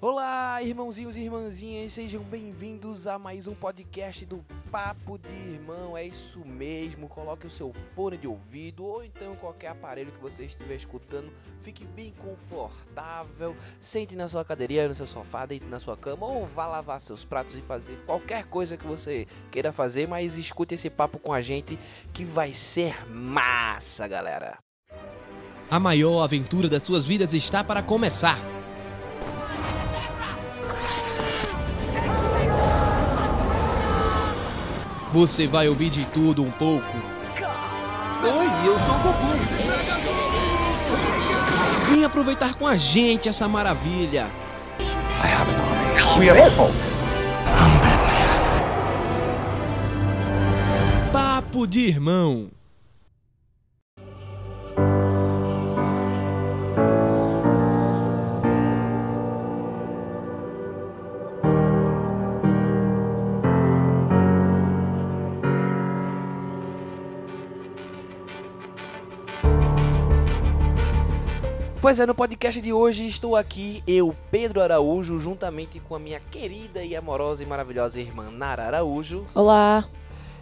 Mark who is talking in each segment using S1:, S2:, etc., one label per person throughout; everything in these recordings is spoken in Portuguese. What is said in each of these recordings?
S1: Olá, irmãozinhos e irmãzinhas, sejam bem-vindos a mais um podcast do Papo de Irmão. É isso mesmo, coloque o seu fone de ouvido ou então qualquer aparelho que você estiver escutando, fique bem confortável, sente na sua cadeirinha, no seu sofá, deite na sua cama ou vá lavar seus pratos e fazer qualquer coisa que você queira fazer, mas escute esse papo com a gente que vai ser massa, galera.
S2: A maior aventura das suas vidas está para começar. Você vai ouvir de tudo um pouco.
S3: Oi, eu sou o Goku.
S2: Vem aproveitar com a gente essa maravilha.
S3: We are Deadpool.
S2: Papo de irmão.
S1: Pois é, no podcast de hoje estou aqui, eu, Pedro Araújo, juntamente com a minha querida e amorosa e maravilhosa irmã Nara Araújo.
S4: Olá.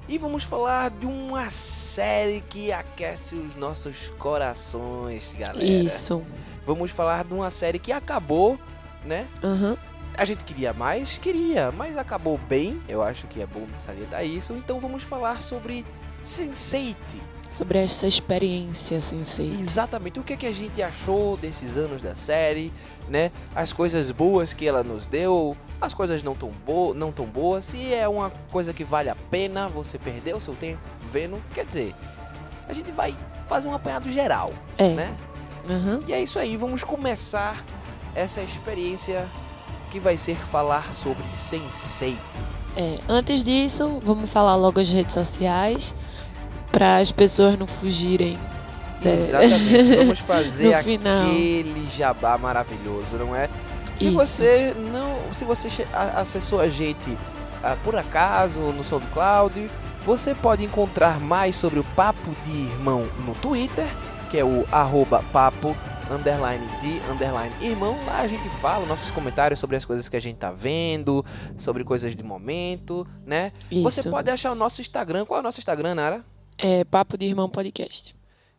S1: E vamos falar de uma série que aquece os nossos corações, galera.
S4: Isso.
S1: Vamos falar de uma série que acabou, né?
S4: Aham.
S1: A gente queria mais? Queria, mas acabou bem. Eu acho que é bom salientar isso. Então vamos falar sobre Sense8.
S4: Sobre essa experiência, sensei.
S1: Exatamente o que, é que a gente achou desses anos da série, né? As coisas boas que ela nos deu, as coisas não tão, bo não tão boas. Se é uma coisa que vale a pena você perder o seu tempo vendo, quer dizer, a gente vai fazer um apanhado geral,
S4: É.
S1: né?
S4: Aham.
S1: E é isso aí, vamos começar essa experiência que vai ser falar sobre Sense8.
S4: É. Antes disso, vamos falar logo as redes sociais para as pessoas não fugirem. É.
S1: Exatamente. Vamos fazer aquele jabá maravilhoso, não é? Se
S4: Isso.
S1: você não, se você acessou a gente ah, por acaso no SoundCloud, você pode encontrar mais sobre o Papo de Irmão no Twitter, que é o arroba papo underline de underline irmão. Lá a gente fala nossos comentários sobre as coisas que a gente tá vendo, sobre coisas de momento, né?
S4: Isso.
S1: Você pode achar o nosso Instagram. Qual é o nosso Instagram, Nara?
S4: É Papo de Irmão Podcast.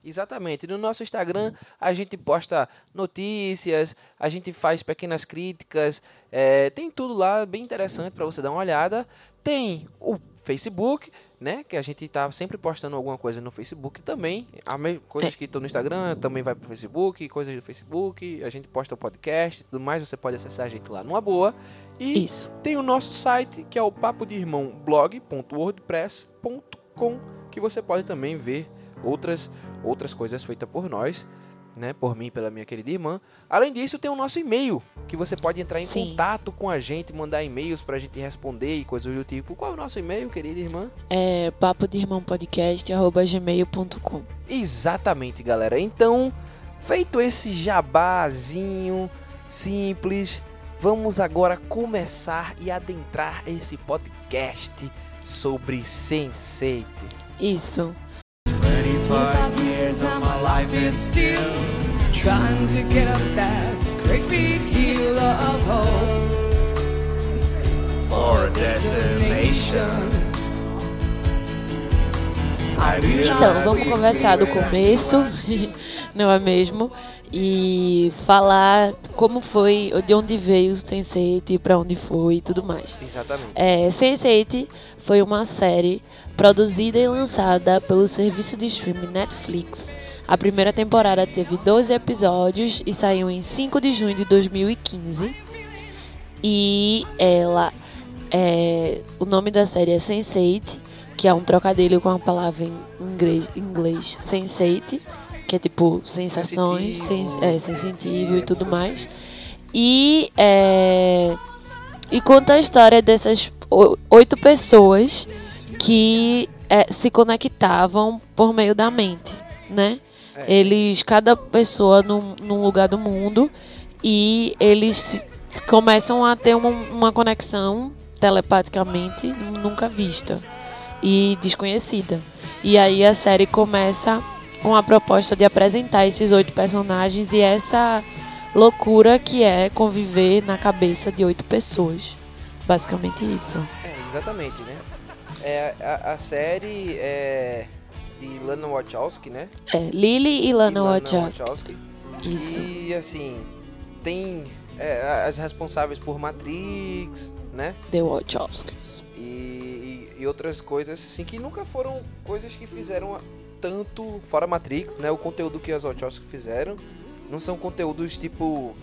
S1: Exatamente. No nosso Instagram a gente posta notícias, a gente faz pequenas críticas, é, tem tudo lá bem interessante para você dar uma olhada. Tem o Facebook, né? Que a gente tá sempre postando alguma coisa no Facebook também. A me- coisas que estão no Instagram também vai pro Facebook, coisas do Facebook. A gente posta o podcast e tudo mais. Você pode acessar a gente lá numa boa. E
S4: Isso.
S1: tem o nosso site, que é o papo blog.wordpress.com, que você pode também ver outras outras coisas feitas por nós, né, por mim, e pela minha querida irmã. Além disso, tem o nosso e-mail, que você pode entrar em
S4: Sim.
S1: contato com a gente, mandar e-mails pra gente responder e coisas do tipo. Qual é o nosso e-mail, querida irmã?
S4: É Papo de Irmão Podcast arroba gmail.com.
S1: Exatamente, galera. Então, feito esse jabazinho simples, vamos agora começar e adentrar esse podcast sobre Sense8.
S4: Isso.
S5: 25 years of my life is still trying to get up that great big hill of hope for a destination.
S4: Então, vamos conversar do começo, não é mesmo? E falar como foi, de onde veio o Sense8, para onde foi e tudo mais.
S1: Exatamente.
S4: É, Sense8 foi uma série produzida e lançada pelo serviço de streaming Netflix. A primeira temporada teve 12 episódios e saiu em 5 de junho de 2015. E ela é, o nome da série é Sense8, que é um trocadilho com a palavra em inglês, inglês Sense8, que é tipo sensações,
S1: Sensitivo.
S4: sens, é, sensitivo e tudo mais. E é, e conta a história dessas oito pessoas que é, se conectavam por meio da mente, né?
S1: É.
S4: Eles, cada pessoa num, num lugar do mundo e eles começam a ter uma, uma conexão telepaticamente nunca vista e desconhecida. E aí a série começa com a proposta de apresentar esses oito personagens e essa loucura que é conviver na cabeça de oito pessoas. Basicamente isso.
S1: É, exatamente, né? É, a, a série é de Lana Wachowski, né?
S4: É, Lily e Lana
S1: Lana
S4: Wachowski.
S1: Wachowski.
S4: Isso.
S1: E assim, tem é, as responsáveis por Matrix, né?
S4: The Wachowskis.
S1: E, e- e outras coisas assim que nunca foram coisas que fizeram tanto fora Matrix, né? O conteúdo que as Wachowski fizeram não são conteúdos tipo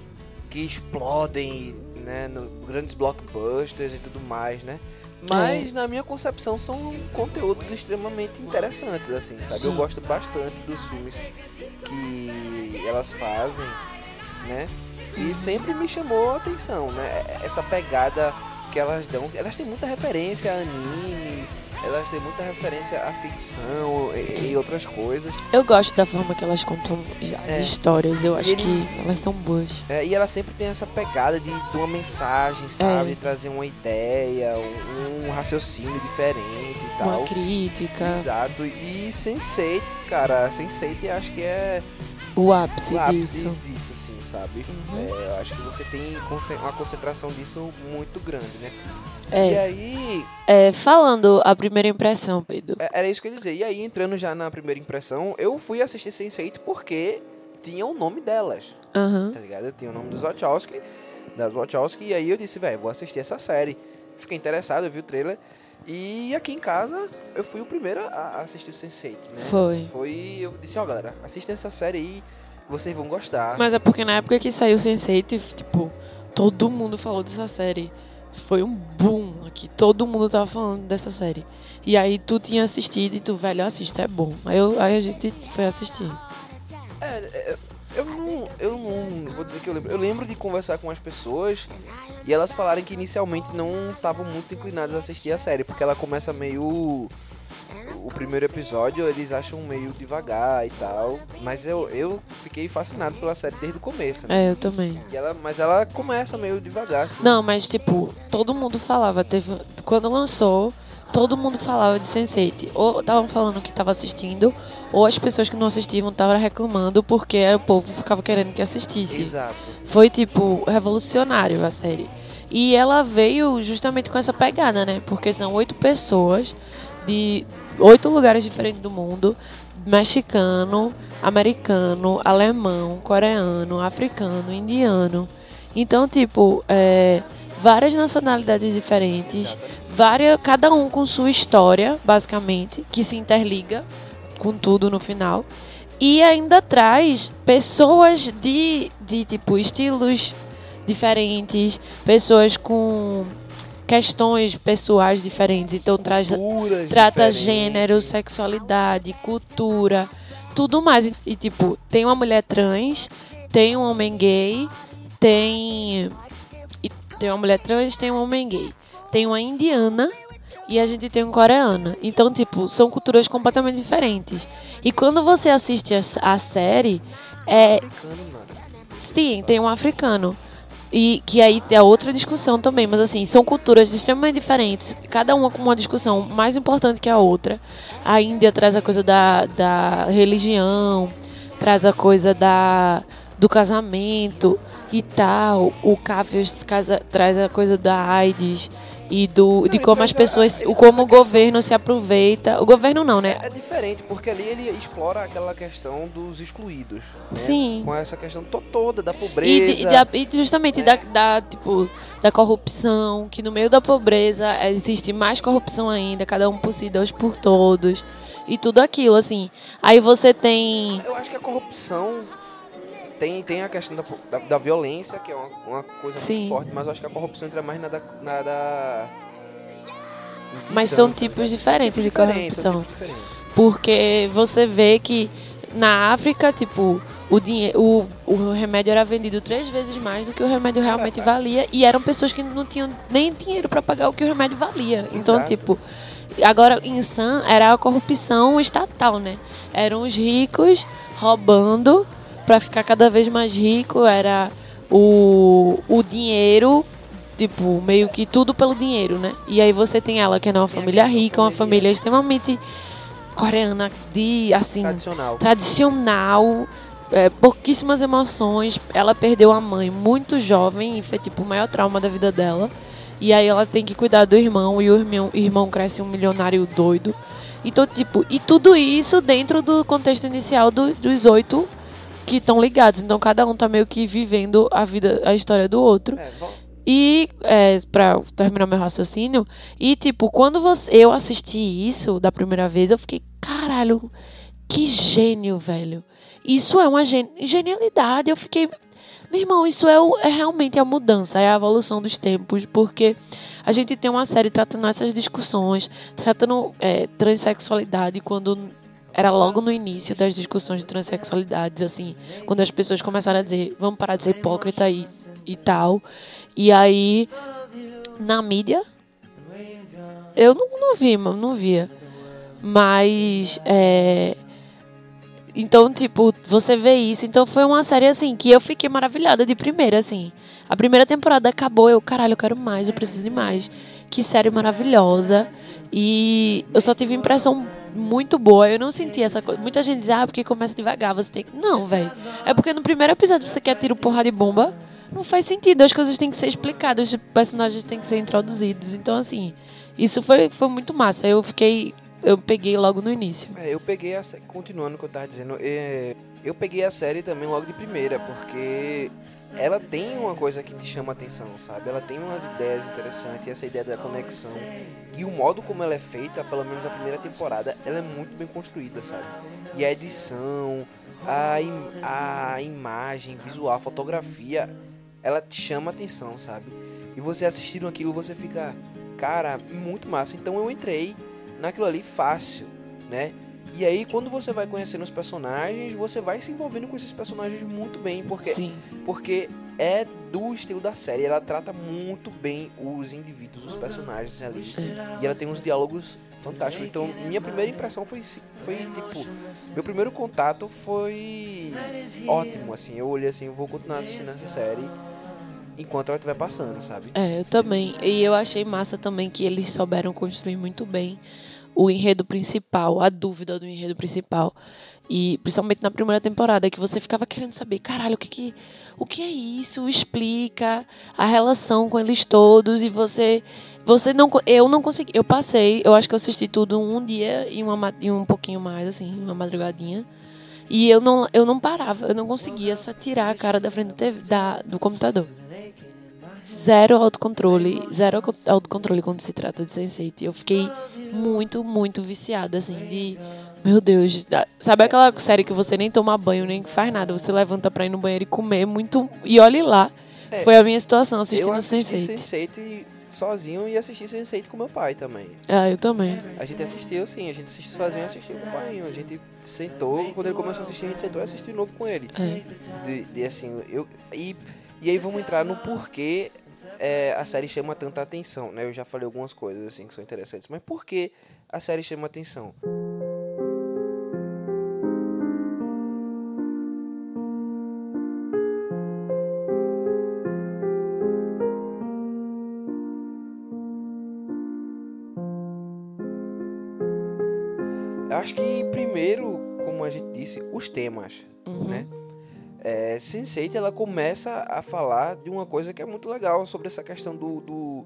S1: que explodem, né? No grandes blockbusters e tudo mais, né? Mas na minha concepção são conteúdos extremamente interessantes, assim, sabe? Eu
S4: Sim.
S1: gosto bastante dos filmes que elas fazem, né? E sempre me chamou a atenção, né? Essa pegada que elas dão. Elas têm muita referência a anime, elas têm muita referência à ficção e, e outras coisas.
S4: Eu gosto da forma que elas contam as
S1: É.
S4: histórias. Eu acho
S1: ele-
S4: que elas são boas.
S1: É, e ela sempre tem essa pegada de, de uma mensagem, sabe?
S4: É.
S1: De trazer uma ideia, um, um raciocínio diferente e tal.
S4: Uma crítica.
S1: Exato. E Sense8, cara, Sense8 acho que é
S4: O ápice
S1: o ápice
S4: disso.
S1: disso, sabe?
S4: Uhum.
S1: É, eu acho que você tem uma concentração disso muito grande, né? E
S4: É,
S1: aí,
S4: é, falando a primeira impressão, Pedro.
S1: é- era isso que eu ia dizer. E aí, entrando já na primeira impressão, eu fui assistir Sense8 porque tinha o nome delas,
S4: Aham.
S1: tá ligado? Tinha o nome dos Wachowski, das Wachowski, e aí eu disse, velho, vou assistir essa série. Fiquei interessado, eu vi o trailer. E aqui em casa, eu fui o primeiro a assistir o Sense8, né?
S4: Foi.
S1: Foi, eu disse, ó, galera, assistem essa série aí, vocês vão gostar.
S4: Mas é porque na época que saiu Sense8, tipo, todo mundo falou dessa série. Foi um boom aqui. Todo mundo tava falando dessa série. E aí tu tinha assistido e tu, velho, assista, é bom. Aí, eu, aí a gente foi assistir.
S1: É, é, eu não, eu não vou dizer que eu lembro. Eu lembro de conversar com as pessoas e elas falarem que inicialmente não estavam muito inclinadas a assistir a série, porque ela começa meio. O primeiro episódio eles acham meio devagar e tal. Mas eu, eu fiquei fascinado pela série desde o começo, né?
S4: É, eu também.
S1: E ela, mas ela começa meio devagar, assim.
S4: Não, mas tipo, todo mundo falava, teve quando lançou, todo mundo falava de Sense8. Ou estavam falando que tava assistindo, ou as pessoas que não assistiam estavam reclamando porque o povo ficava querendo que assistisse.
S1: Exato.
S4: Foi tipo revolucionário a série. E ela veio justamente com essa pegada, né? Porque são oito pessoas de oito lugares diferentes do mundo: mexicano, americano, alemão, coreano, africano, indiano. Então, tipo, é, várias nacionalidades diferentes, várias, cada um com sua história, basicamente, que se interliga com tudo no final. E ainda traz pessoas de, de tipo estilos diferentes, pessoas com questões pessoais diferentes. Então traz
S1: Culturas
S4: trata
S1: diferentes.
S4: gênero, sexualidade, cultura, tudo mais. E, tipo, tem uma mulher trans, tem um homem gay, tem e tem uma mulher trans, tem um homem gay, tem uma indiana e a gente tem um coreana. Então, tipo, são culturas completamente diferentes. E quando você assiste a, a série, é. Sim, tem um africano. E que aí é outra discussão também, mas assim, são culturas extremamente diferentes, cada uma com uma discussão mais importante que a outra. A Índia traz a coisa da, da religião, traz a coisa da, do casamento e tal. O casa- traz a coisa da AIDS e do, de
S1: e
S4: como as pessoas, o como o governo se aproveita. O governo não, né?
S1: É diferente, porque ali ele explora aquela questão dos excluídos. né?
S4: Sim.
S1: Com essa questão to- toda da
S4: E,
S1: pobreza.
S4: de- da- e justamente da, da, tipo, da corrupção, que no meio da pobreza existe mais corrupção ainda, cada um por si, Deus por todos. E tudo aquilo, assim. Aí você tem.
S1: Eu acho que a corrupção tem, tem a questão da, da, da violência, que é uma, uma coisa
S4: Sim.
S1: muito forte, mas acho que a corrupção entra mais na da. Na da
S4: Mas
S1: ambição,
S4: são
S1: tá
S4: tipos diferentes de
S1: Diferente,
S4: corrupção.
S1: tipos diferentes.
S4: Porque você vê que na África, tipo, o, dinhe- o, o remédio era vendido três vezes mais do que o remédio realmente valia. E eram pessoas que não tinham nem dinheiro para pagar o que o remédio valia. Então,
S1: Exato.
S4: tipo, agora em Sam era a corrupção estatal, né? Eram os ricos roubando para ficar cada vez mais rico. Era o, o dinheiro tipo, meio que tudo pelo dinheiro, né? E aí você tem ela que é uma família rica, uma família extremamente coreana, de assim,
S1: Tradicional.
S4: tradicional, é, pouquíssimas emoções. Ela perdeu a mãe muito jovem e foi tipo o maior trauma da vida dela. E aí ela tem que cuidar do irmão e o irmão, irmão cresce um milionário doido. Então, tipo, e tudo isso dentro do contexto inicial do- dos oito que estão ligados. Então cada um tá meio que vivendo a vida, a história do outro.
S1: É,
S4: E, é, pra terminar meu raciocínio, e tipo, quando você, eu assisti isso da primeira vez, eu fiquei, caralho, que gênio, velho. Isso é uma gen- genialidade. Eu fiquei, meu irmão, isso é, o- é realmente a mudança, é a evolução dos tempos, porque a gente tem uma série tratando essas discussões, tratando é, transexualidade quando era logo no início das discussões de transexualidades, assim, quando as pessoas começaram a dizer, vamos parar de ser hipócrita e, e tal. E aí, na mídia, eu não, não vi, mano, não via. Mas, é... Então, tipo, você vê isso. Então, foi uma série, assim, que eu fiquei maravilhada de primeira, assim. A primeira temporada acabou, eu, caralho, eu quero mais, eu preciso de mais. Que série maravilhosa. E eu só tive impressão muito boa. Eu não senti essa coisa. Muita gente diz, ah, porque começa devagar, você tem que. Não, velho. É porque no primeiro episódio você quer tiro, porrada de bomba. Não faz sentido. As coisas têm que ser explicadas, os personagens têm que ser introduzidos. Então, assim, isso foi, foi muito massa. Eu fiquei. Eu peguei logo no início.
S1: É, eu peguei a sé- continuando o que eu tava dizendo, é, eu peguei a série também logo de primeira, porque ela tem uma coisa que te chama a atenção, sabe? Ela tem umas ideias interessantes, essa ideia da conexão. E o modo como ela é feita, pelo menos a primeira temporada, ela é muito bem construída, sabe? E a edição, a, im- a imagem, visual, a fotografia, ela te chama a atenção, sabe? E você assistindo aquilo, você fica, cara, muito massa. Então eu entrei naquilo ali fácil, né? E aí, quando você vai conhecendo os personagens, você vai se envolvendo com esses personagens muito bem, porque,
S4: Sim.
S1: porque é do estilo da série. Ela trata muito bem os indivíduos, os personagens ali. E ela tem uns diálogos fantásticos. Então, minha primeira impressão foi, foi tipo, meu primeiro contato foi ótimo, assim. Eu olhei assim, eu vou continuar assistindo essa série enquanto ela estiver passando, sabe?
S4: É, eu também. E eu achei massa também que eles souberam construir muito bem o enredo principal, a dúvida do enredo principal. E principalmente na primeira temporada, que você ficava querendo saber, caralho, o que que, o que é isso? Explica a relação com eles todos e você você não eu não consegui, eu passei, eu acho que eu assisti tudo um dia e uma ma- e um pouquinho mais assim, uma madrugadinha. E eu não eu não parava, eu não conseguia tirar a cara da frente da TV da, do computador zero autocontrole, zero auto- autocontrole quando se trata de Sense8. Eu fiquei muito, muito viciada, assim, de... Meu Deus, sabe aquela série que você nem toma banho, nem faz nada, você levanta pra ir no banheiro e comer muito... E olhe lá,
S1: É,
S4: foi a minha situação assistindo
S1: eu assisti
S4: Sense8.
S1: Sense8 sozinho e assisti Sense8 com meu pai também.
S4: Ah, eu também.
S1: A gente assistiu sim, a gente assistiu sozinho e assistiu com o pai. A gente sentou, quando ele começou a assistir, a gente sentou e assistiu de novo com ele.
S4: É.
S1: De, de, assim, eu, e, e aí vamos entrar no porquê é, a série chama tanta atenção, né? Eu já falei algumas coisas assim que são interessantes, mas por que a série chama atenção? Acho que primeiro, como a gente disse, os temas,
S4: Uhum.
S1: né? É, Sense8 ela começa a falar de uma coisa que é muito legal sobre essa questão do, do,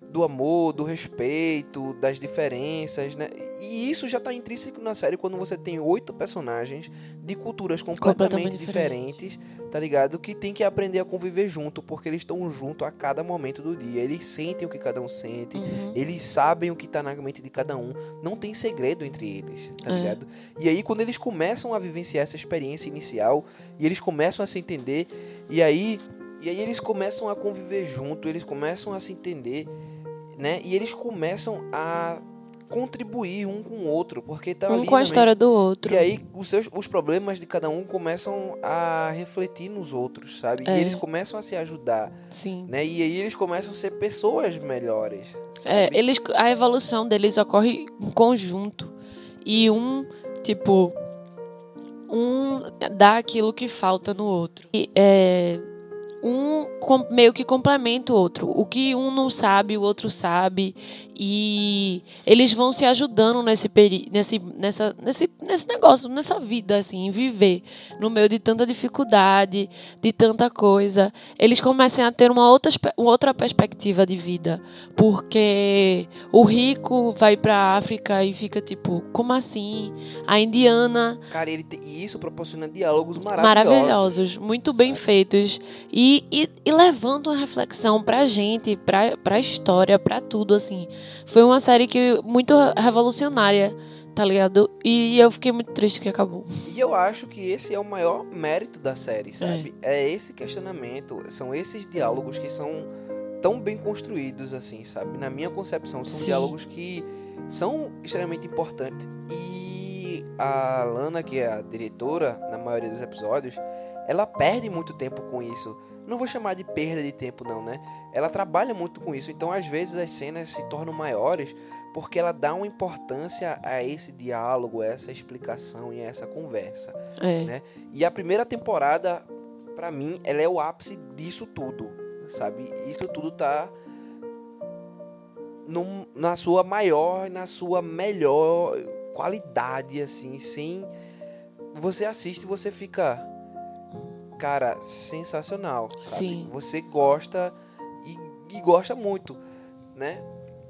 S1: do amor, do respeito, das diferenças, né? E isso já tá intrínseco na série quando você tem oito personagens de culturas completamente,
S4: Completamente
S1: diferentes, tá ligado? Que tem que aprender a conviver junto, porque eles estão junto a cada momento do dia. Eles sentem o que cada um sente,
S4: Uhum.
S1: eles sabem o que tá na mente de cada um. Não tem segredo entre eles, tá
S4: É.
S1: ligado? E aí, quando eles começam a vivenciar essa experiência inicial, e eles começam a se entender, e aí, e aí eles começam a conviver junto, eles começam a se entender, né? E eles começam a contribuir um com o outro, porque tá
S4: Um
S1: ali
S4: com a história do outro.
S1: e aí, os, seus, os problemas de cada um começam a refletir nos outros, sabe?
S4: É.
S1: E eles começam a se ajudar,
S4: Sim.
S1: né? E aí eles começam a ser pessoas melhores.
S4: É,
S1: sabe?
S4: eles, a evolução deles ocorre em conjunto. E um, tipo, um dá aquilo que falta no outro. E, é, um meio que complementa o outro. O que um não sabe, o outro sabe. E eles vão se ajudando nesse, peri nesse, nessa, nesse, nesse negócio, nessa vida, assim, em viver. No meio de tanta dificuldade, de tanta coisa. Eles começam a ter uma outra, uma outra perspectiva de vida. Porque o rico vai pra África e fica tipo, como assim? A indiana
S1: Cara, ele te- e isso proporciona diálogos maravilhosos.
S4: maravilhosos, muito bem
S1: sabe?
S4: feitos e, e, e levando uma reflexão pra gente, pra, pra história, pra tudo, assim. Foi uma série que muito revolucionária, tá ligado? E eu fiquei muito triste que acabou.
S1: E eu acho que esse é o maior mérito da série, sabe? É, esse questionamento, são esses diálogos que são tão bem construídos, assim, sabe? Na minha concepção, são
S4: Sim.
S1: diálogos que são extremamente importantes. E a Lana, que é a diretora, na maioria dos episódios, ela perde muito tempo com isso. Não vou chamar de perda de tempo, não, né? Ela trabalha muito com isso. Então, às vezes, as cenas se tornam maiores porque ela dá uma importância a esse diálogo, a essa explicação e a essa conversa.
S4: É.
S1: Né? E a primeira temporada, pra mim, ela é o ápice disso tudo, sabe? Isso tudo tá num- na sua maior, na sua melhor qualidade, assim, sem você assiste e você fica, cara, sensacional, sabe?
S4: Sim.
S1: Você gosta e, e gosta muito, né?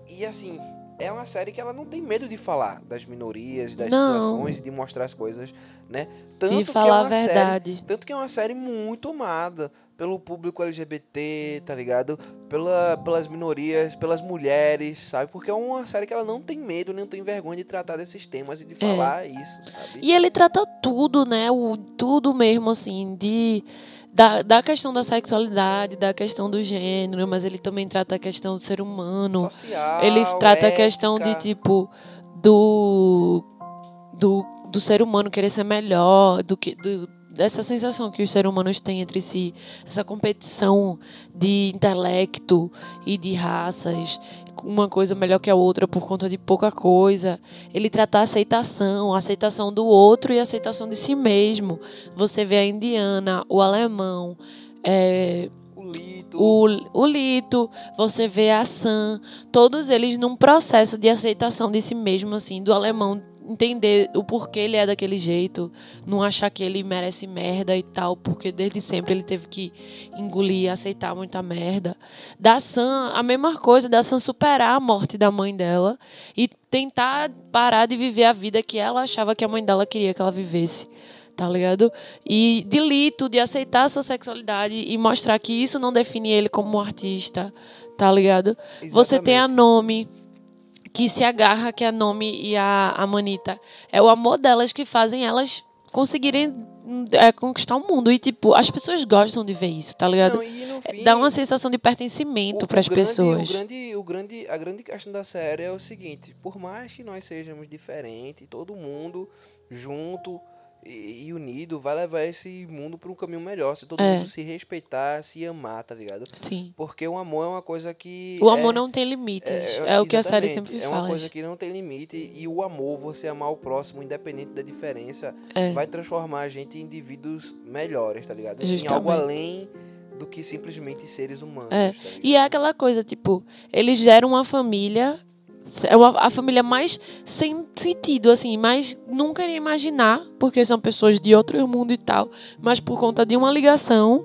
S1: E assim, é uma série que ela não tem medo de falar das minorias, das
S4: Não.
S1: situações e de mostrar as coisas, né? Tanto
S4: De
S1: que é
S4: falar a
S1: uma série-
S4: verdade.
S1: tanto que é uma série muito amada pelo público LGBT, tá ligado? Pela, pelas minorias, pelas mulheres, sabe? Porque é uma série que ela não tem medo, nem tem vergonha de tratar desses temas e de falar isso, sabe?
S4: E ele trata tudo, né? O, tudo mesmo, assim, de. Da, da questão da sexualidade, da questão do gênero, mas ele também trata a questão do ser humano.
S1: Social,
S4: Ele trata a questão de,
S1: ética.
S4: tipo, do, do, do ser humano querer ser melhor, do que do, dessa sensação que os seres humanos têm entre si, essa competição de intelecto e de raças, uma coisa melhor que a outra por conta de pouca coisa. Ele trata a aceitação, a aceitação do outro e a aceitação de si mesmo. Você vê a indiana, o alemão, é,
S1: o Lito,
S4: o, o Lito, você vê a Sam, todos eles num processo de aceitação de si mesmo, assim, do alemão entender o porquê ele é daquele jeito, não achar que ele merece merda e tal, porque desde sempre ele teve que engolir aceitar muita merda. Da Sam, a mesma coisa, da Sam superar a morte da mãe dela e tentar parar de viver a vida que ela achava que a mãe dela queria que ela vivesse tá ligado? E de Lito, de aceitar a sua sexualidade e mostrar que isso não define ele como um artista, tá ligado? Você tem a
S1: Exatamente.
S4: Nome, que se agarra, que é a Nome e a, a Manita. É o amor delas que fazem elas conseguirem é, conquistar o mundo. E, tipo, as pessoas gostam de ver isso, tá ligado?
S1: Não, no fim,
S4: Dá uma sensação de pertencimento para as pessoas.
S1: O grande, o grande, a grande questão da série é o seguinte: por mais que nós sejamos diferentes, todo mundo junto e, e unido vai levar esse mundo para um caminho melhor. Se todo
S4: É.
S1: mundo se respeitar, se amar, tá ligado?
S4: Sim.
S1: Porque o amor é uma coisa que.
S4: O amor
S1: é,
S4: não tem limites. É, o que a série sempre
S1: É uma
S4: fala.
S1: coisa que não tem limite. E o amor, você amar o próximo, independente da diferença,
S4: É.
S1: vai transformar a gente em indivíduos melhores, tá ligado? Em
S4: Justamente.
S1: algo além do que simplesmente seres humanos.
S4: É.
S1: tá?
S4: E é aquela coisa, tipo, eles geram uma família. É a família mais sem sentido, assim, mas nunca iria imaginar, porque são pessoas de outro mundo e tal, mas por conta de uma ligação,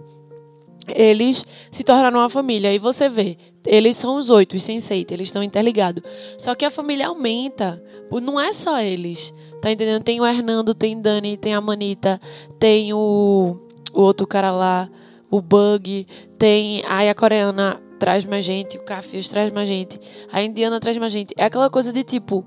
S4: eles se tornaram uma família. E você vê, eles são os oito, os sense eles estão interligados. Só que a família aumenta, não é só eles, tá entendendo? Tem o Hernando, tem Dani, tem a Manita, tem o, o outro cara lá, o Bug, tem aí a coreana traz mais gente, o Cafios traz mais gente, a indiana traz mais gente. É aquela coisa de tipo,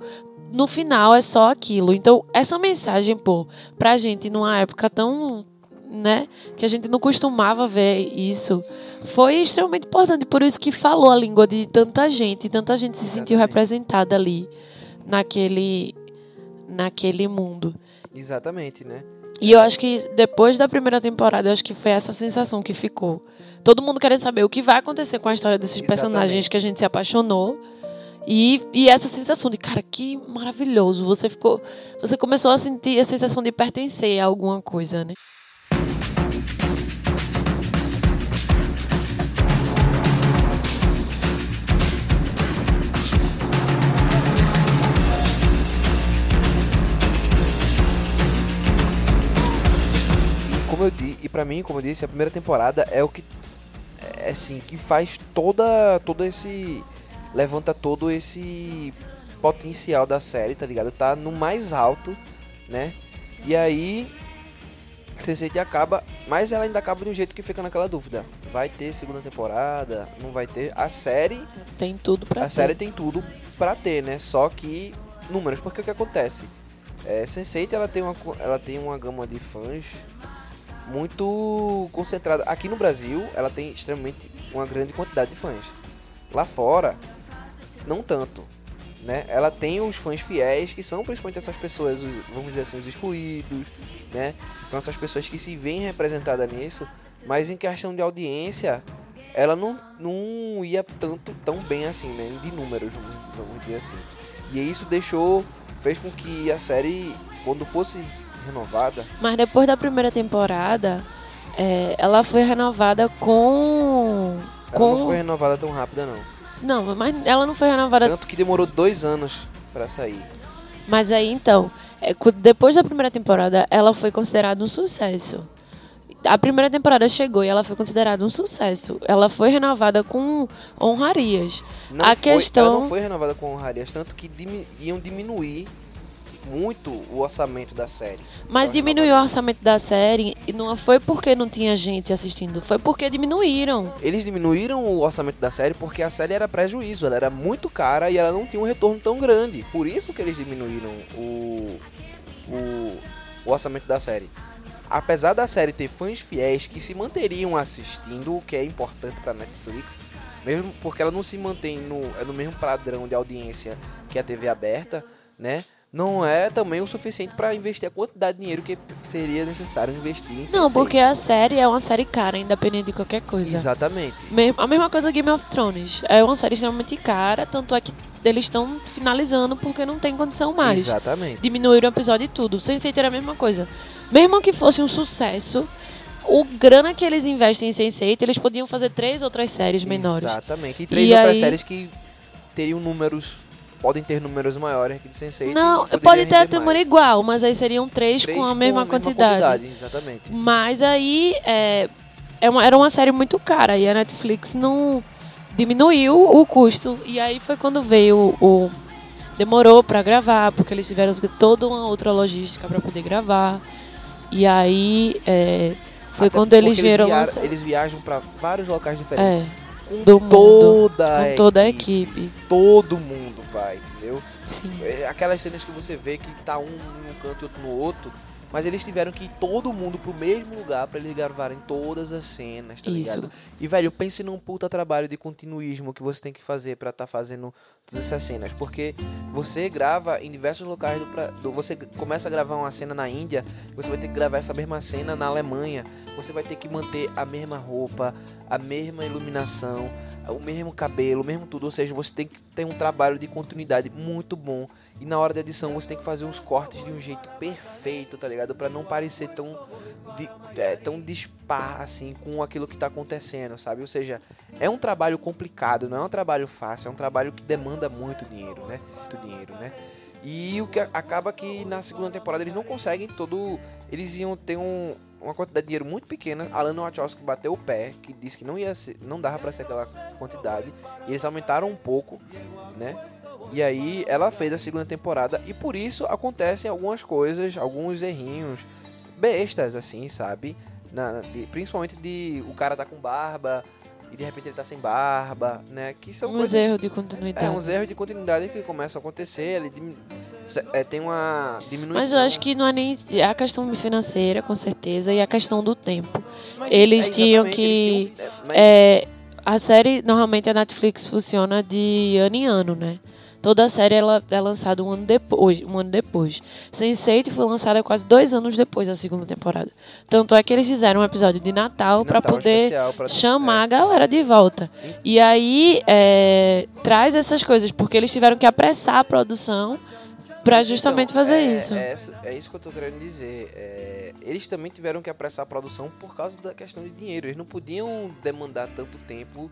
S4: no final é só aquilo. Então, essa mensagem, pô, pra gente numa época tão, né, que a gente não costumava ver isso, foi extremamente importante. Por isso que falou a língua de tanta gente, tanta gente se sentiu representada ali naquele naquele mundo.
S1: Exatamente, né?
S4: E eu acho que depois da primeira temporada, eu acho que foi essa sensação que ficou todo mundo querendo saber o que vai acontecer com a história desses
S1: Exatamente.
S4: personagens que a gente se apaixonou. E, e essa sensação de, cara, que maravilhoso. Você ficou. Você começou a sentir a sensação de pertencer a alguma coisa, né?
S1: Como eu disse, e para mim, como eu disse, a primeira temporada é o que assim, que faz toda todo esse levanta todo esse potencial da série, tá ligado? Tá no mais alto, né? E aí Sense8 acaba, mas ela ainda acaba de um jeito que fica naquela dúvida. Vai ter segunda temporada? Não vai ter? A série,
S4: Tem tudo pra
S1: a
S4: ter.
S1: série tem tudo pra ter, né? Só que números, porque o que acontece? É, Sense8 ela tem uma ela tem uma gama de fãs muito concentrada. Aqui no Brasil, ela tem extremamente uma grande quantidade de fãs. Lá fora, não tanto, né? Ela tem os fãs fiéis, que são principalmente essas pessoas, os- vamos dizer assim, os excluídos, né? São essas pessoas que se veem representadas nisso, mas em questão de audiência, ela não, não ia tanto tão bem assim, né? De números, vamos dizer assim. E isso deixou, fez com que a série, quando fosse renovada,
S4: Mas depois da primeira temporada, é, ela foi renovada com.
S1: ela
S4: com...
S1: não foi renovada tão rápida não.
S4: Não, mas ela não foi renovada.
S1: Tanto que demorou dois anos pra sair.
S4: Mas aí então, é, depois da primeira temporada, ela foi considerada um sucesso. A primeira temporada chegou e ela foi considerada um sucesso. Ela foi renovada com honrarias.
S1: Não
S4: A
S1: foi,
S4: questão-
S1: Ela não foi renovada com honrarias, tanto que iam diminuir muito o orçamento da série.
S4: Mas diminuiu o orçamento da série e não foi porque não tinha gente assistindo, foi porque diminuíram.
S1: Eles diminuíram o orçamento da série porque a série era prejuízo, ela era muito cara e ela não tinha um retorno tão grande. Por isso que eles diminuíram o, o, o orçamento da série. Apesar da série ter fãs fiéis que se manteriam assistindo, o que é importante para Netflix, mesmo porque ela não se mantém no, é no mesmo padrão de audiência que a TV aberta, né? Não é também o suficiente para investir a quantidade de dinheiro que seria necessário investir em
S4: Não,
S1: Sense8.
S4: porque a série é uma série cara, independente de qualquer coisa.
S1: Exatamente.
S4: Me- A mesma coisa Game of Thrones. É uma série extremamente cara, tanto é que eles estão finalizando porque não tem condição mais.
S1: Exatamente.
S4: Diminuíram o episódio e tudo. Sense8 era a mesma coisa. Mesmo que fosse um sucesso, o grana que eles investem em Sense8, eles podiam fazer três outras séries menores.
S1: Exatamente. E três
S4: E
S1: outras
S4: aí-
S1: séries que teriam números. Podem ter números maiores que de Sense8.
S4: Não, pode ter
S1: mais.
S4: número igual, mas aí seriam três,
S1: Três
S4: com a mesma, quantidade.
S1: Exatamente.
S4: Mas aí é, é uma- era uma série muito cara e a Netflix não diminuiu o custo. E aí foi quando veio o. Demorou pra gravar, porque eles tiveram que ter toda uma outra logística pra poder gravar. E aí é, foi
S1: Até
S4: quando eles vieram
S1: via-
S4: lançar.
S1: Eles viajam pra vários locais diferentes.
S4: É,
S1: com
S4: do mundo,
S1: toda
S4: com toda a equipe.
S1: Todo mundo vai, entendeu?
S4: Sim.
S1: É, Aquelas cenas que você vê que tá um em um canto e outro no outro. Mas eles tiveram que ir todo mundo pro mesmo lugar pra eles gravarem todas as cenas, tá
S4: Isso.
S1: ligado? E, velho, pense num puta trabalho de continuismo que você tem que fazer pra tá fazendo todas essas cenas. Porque você grava em diversos locais do, pra- do- Você começa a gravar uma cena na Índia, você vai ter que gravar essa mesma cena na Alemanha. Você vai ter que manter a mesma roupa, a mesma iluminação, o mesmo cabelo, o mesmo tudo. Ou seja, você tem que ter um trabalho de continuidade muito bom. E na hora da edição você tem que fazer uns cortes de um jeito perfeito, tá ligado? Pra não parecer tão, di- é, tão dispar assim com aquilo que tá acontecendo, sabe? Ou seja, é um trabalho complicado, não é um trabalho fácil, é um trabalho que demanda muito dinheiro, né? Muito dinheiro, né? E o que acaba que na segunda temporada eles não conseguem todo. Eles iam ter um, uma quantidade de dinheiro muito pequena. Alan Wachowski bateu o pé, que disse que não ia ser, não dava pra ser aquela quantidade. E eles aumentaram um pouco, né? E aí ela fez a segunda temporada e por isso acontecem algumas coisas, alguns errinhos bestas assim, sabe? Na, de- principalmente de o cara tá com barba e de repente ele tá sem barba, né? Que são
S4: Uns
S1: coisas
S4: erros de continuidade.
S1: é, uns erros de continuidade que começam a acontecer, ele é, tem uma diminuição.
S4: Mas eu acho que não é nem a questão financeira, com certeza, e a questão do tempo.
S1: Mas,
S4: eles
S1: é,
S4: tinham que-
S1: eles tinham- é, mas-
S4: É, a série, normalmente a Netflix funciona de ano em ano, né? Toda a série ela é lançada um ano depois. Um ano depois. Sense8 foi lançada quase dois anos depois da segunda temporada. Tanto é que eles fizeram um episódio de Natal
S1: de
S4: para
S1: Natal
S4: poder
S1: pra-
S4: chamar
S1: é.
S4: a galera de volta. E aí é, traz essas coisas, porque eles tiveram que apressar a produção para
S1: Mas,
S4: justamente
S1: então,
S4: fazer
S1: é-
S4: isso.
S1: É, isso- é isso que eu tô querendo dizer. É, eles também tiveram que apressar a produção por causa da questão de dinheiro. Eles não podiam demandar tanto tempo,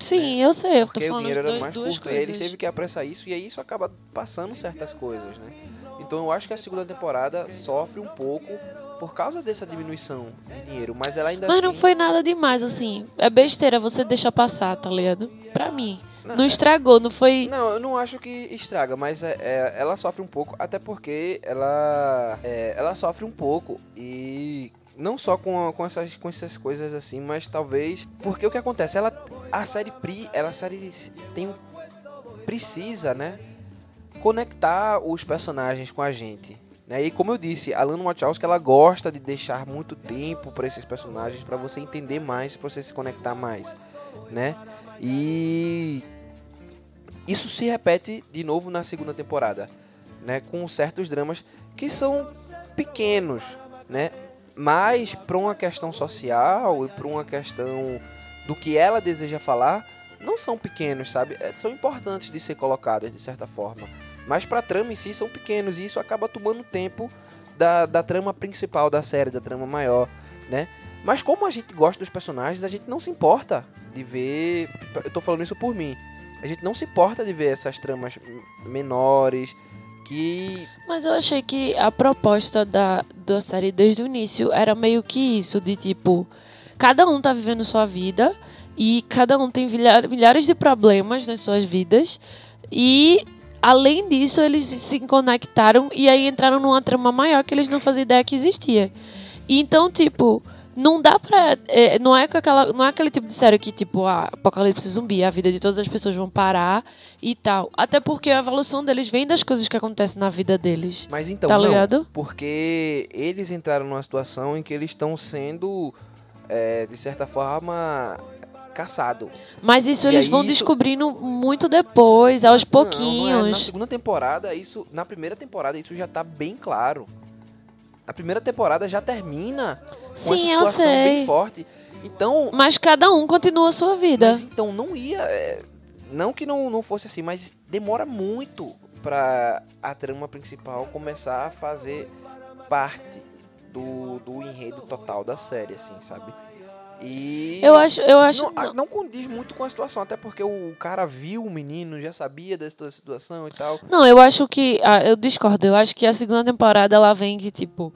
S4: Sim, eu sei, eu tô
S1: porque o dinheiro era
S4: dois-
S1: mais curto. E eles
S4: coisas.
S1: teve que apressar isso e aí isso acaba passando certas coisas, né? Então eu acho que a segunda temporada sofre um pouco por causa dessa diminuição de dinheiro, mas ela ainda
S4: Mas
S1: assim...
S4: não foi nada demais, assim. É besteira você deixar passar, tá ligado? Pra mim.
S1: Não,
S4: Não
S1: é-
S4: estragou, não foi.
S1: Não, eu não acho que estraga, mas é, é- ela sofre um pouco, até porque ela, é, ela sofre um pouco e não só com, com, essas, com essas coisas assim, mas talvez porque o que acontece, ela a série Pri, ela a série tem um- precisa, né, conectar os personagens com a gente. Né? E como eu disse, a Lana Wachowski ela gosta de deixar muito tempo para esses personagens para você entender mais, para você se conectar mais, né? E isso se repete de novo na segunda temporada, né? Com certos dramas que são pequenos, né? Mas para uma questão social e para uma questão do que ela deseja falar, não são pequenos, sabe? É, São importantes de ser colocados de certa forma. Mas para a trama em si são pequenos e isso acaba tomando tempo da, da trama principal da série, da trama maior, né? Mas como a gente gosta dos personagens, a gente não se importa de ver. Eu tô falando isso por mim. A gente não se importa de ver essas tramas menores que.
S4: Mas eu achei que a proposta da, da série desde o início era meio que isso, de tipo, cada um tá vivendo sua vida e cada um tem milha- milhares de problemas nas suas vidas e além disso eles se conectaram e aí entraram numa trama maior que eles não faziam ideia que existia. Então, tipo, não dá pra. é, não, é com aquela, não é aquele tipo de série que, tipo, ah, apocalipse zumbi, a vida de todas as pessoas vão parar e tal. Até porque a evolução deles vem das coisas que acontecem na vida deles.
S1: Mas então,
S4: Tá
S1: não.
S4: ligado?
S1: Porque eles entraram numa situação em que eles estão sendo, é, de certa forma, caçados.
S4: Mas isso
S1: E
S4: eles vão
S1: isso-
S4: descobrindo muito depois, aos
S1: Não, não é. Na
S4: pouquinhos.
S1: segunda temporada, isso. Na primeira temporada, isso já tá bem claro. A primeira temporada já termina com essa
S4: Sim, eu
S1: situação bem forte. Então,
S4: Mas cada um continua a sua vida.
S1: Mas então não ia. é, não que não, não fosse assim, mas demora muito pra a trama principal começar a fazer parte do, do enredo total da série, assim, sabe? E.
S4: Eu acho, eu acho.
S1: Não, a-
S4: não.
S1: não condiz muito com a situação, até porque o cara viu o menino, já sabia dessa situação e tal.
S4: Não, eu acho que. ah, eu discordo. Eu acho que a segunda temporada ela vem que, tipo.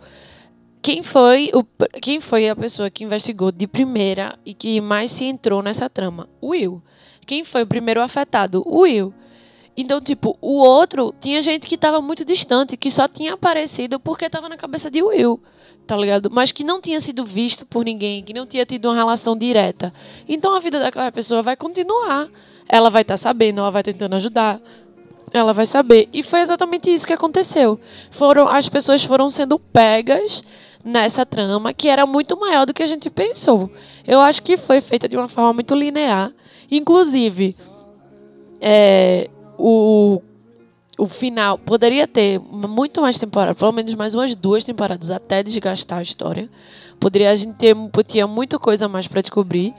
S4: Quem foi, o, quem foi a pessoa que investigou de primeira e que mais se entrou nessa trama? Will. Quem foi o primeiro afetado? O Will. Então, tipo, o outro tinha gente que tava muito distante, que só tinha aparecido porque tava na cabeça de Will, tá ligado? Mas que não tinha sido visto por ninguém, que não tinha tido uma relação direta. Então a vida daquela pessoa vai continuar. Ela vai estar sabendo, ela vai tentando ajudar, ela vai saber. E foi exatamente isso que aconteceu. Foram as pessoas foram sendo pegas nessa trama que era muito maior do que a gente pensou. Eu acho que foi feita de uma forma muito linear. Inclusive, é, o, o final poderia ter muito mais temporada, pelo menos mais umas duas temporadas até desgastar a história. Poderia a gente ter tinha muita coisa mais para descobrir.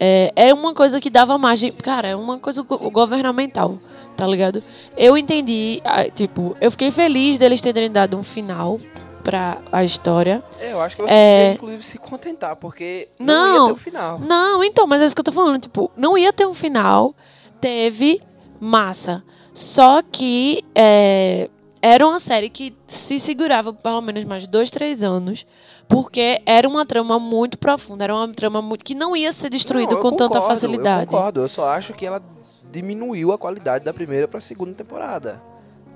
S4: É, é uma coisa que dava margem, cara, é uma coisa go- governamental, tá ligado? Eu entendi, ah, tipo, eu fiquei feliz deles terem dado um final pra a história.
S1: É, eu acho que você
S4: É.
S1: inclusive, se contentar, porque não,
S4: Não.
S1: ia ter o final.
S4: Não, então, mas é isso que eu tô falando. Tipo, não ia ter um final. Teve massa. Só que é, era uma série que se segurava por pelo menos mais dois, três anos. Porque era uma trama muito profunda. Era uma trama muito, que não ia ser destruída
S1: Não,
S4: com tanta
S1: concordo,
S4: facilidade.
S1: Eu concordo, eu só acho que ela diminuiu a qualidade da primeira pra segunda temporada.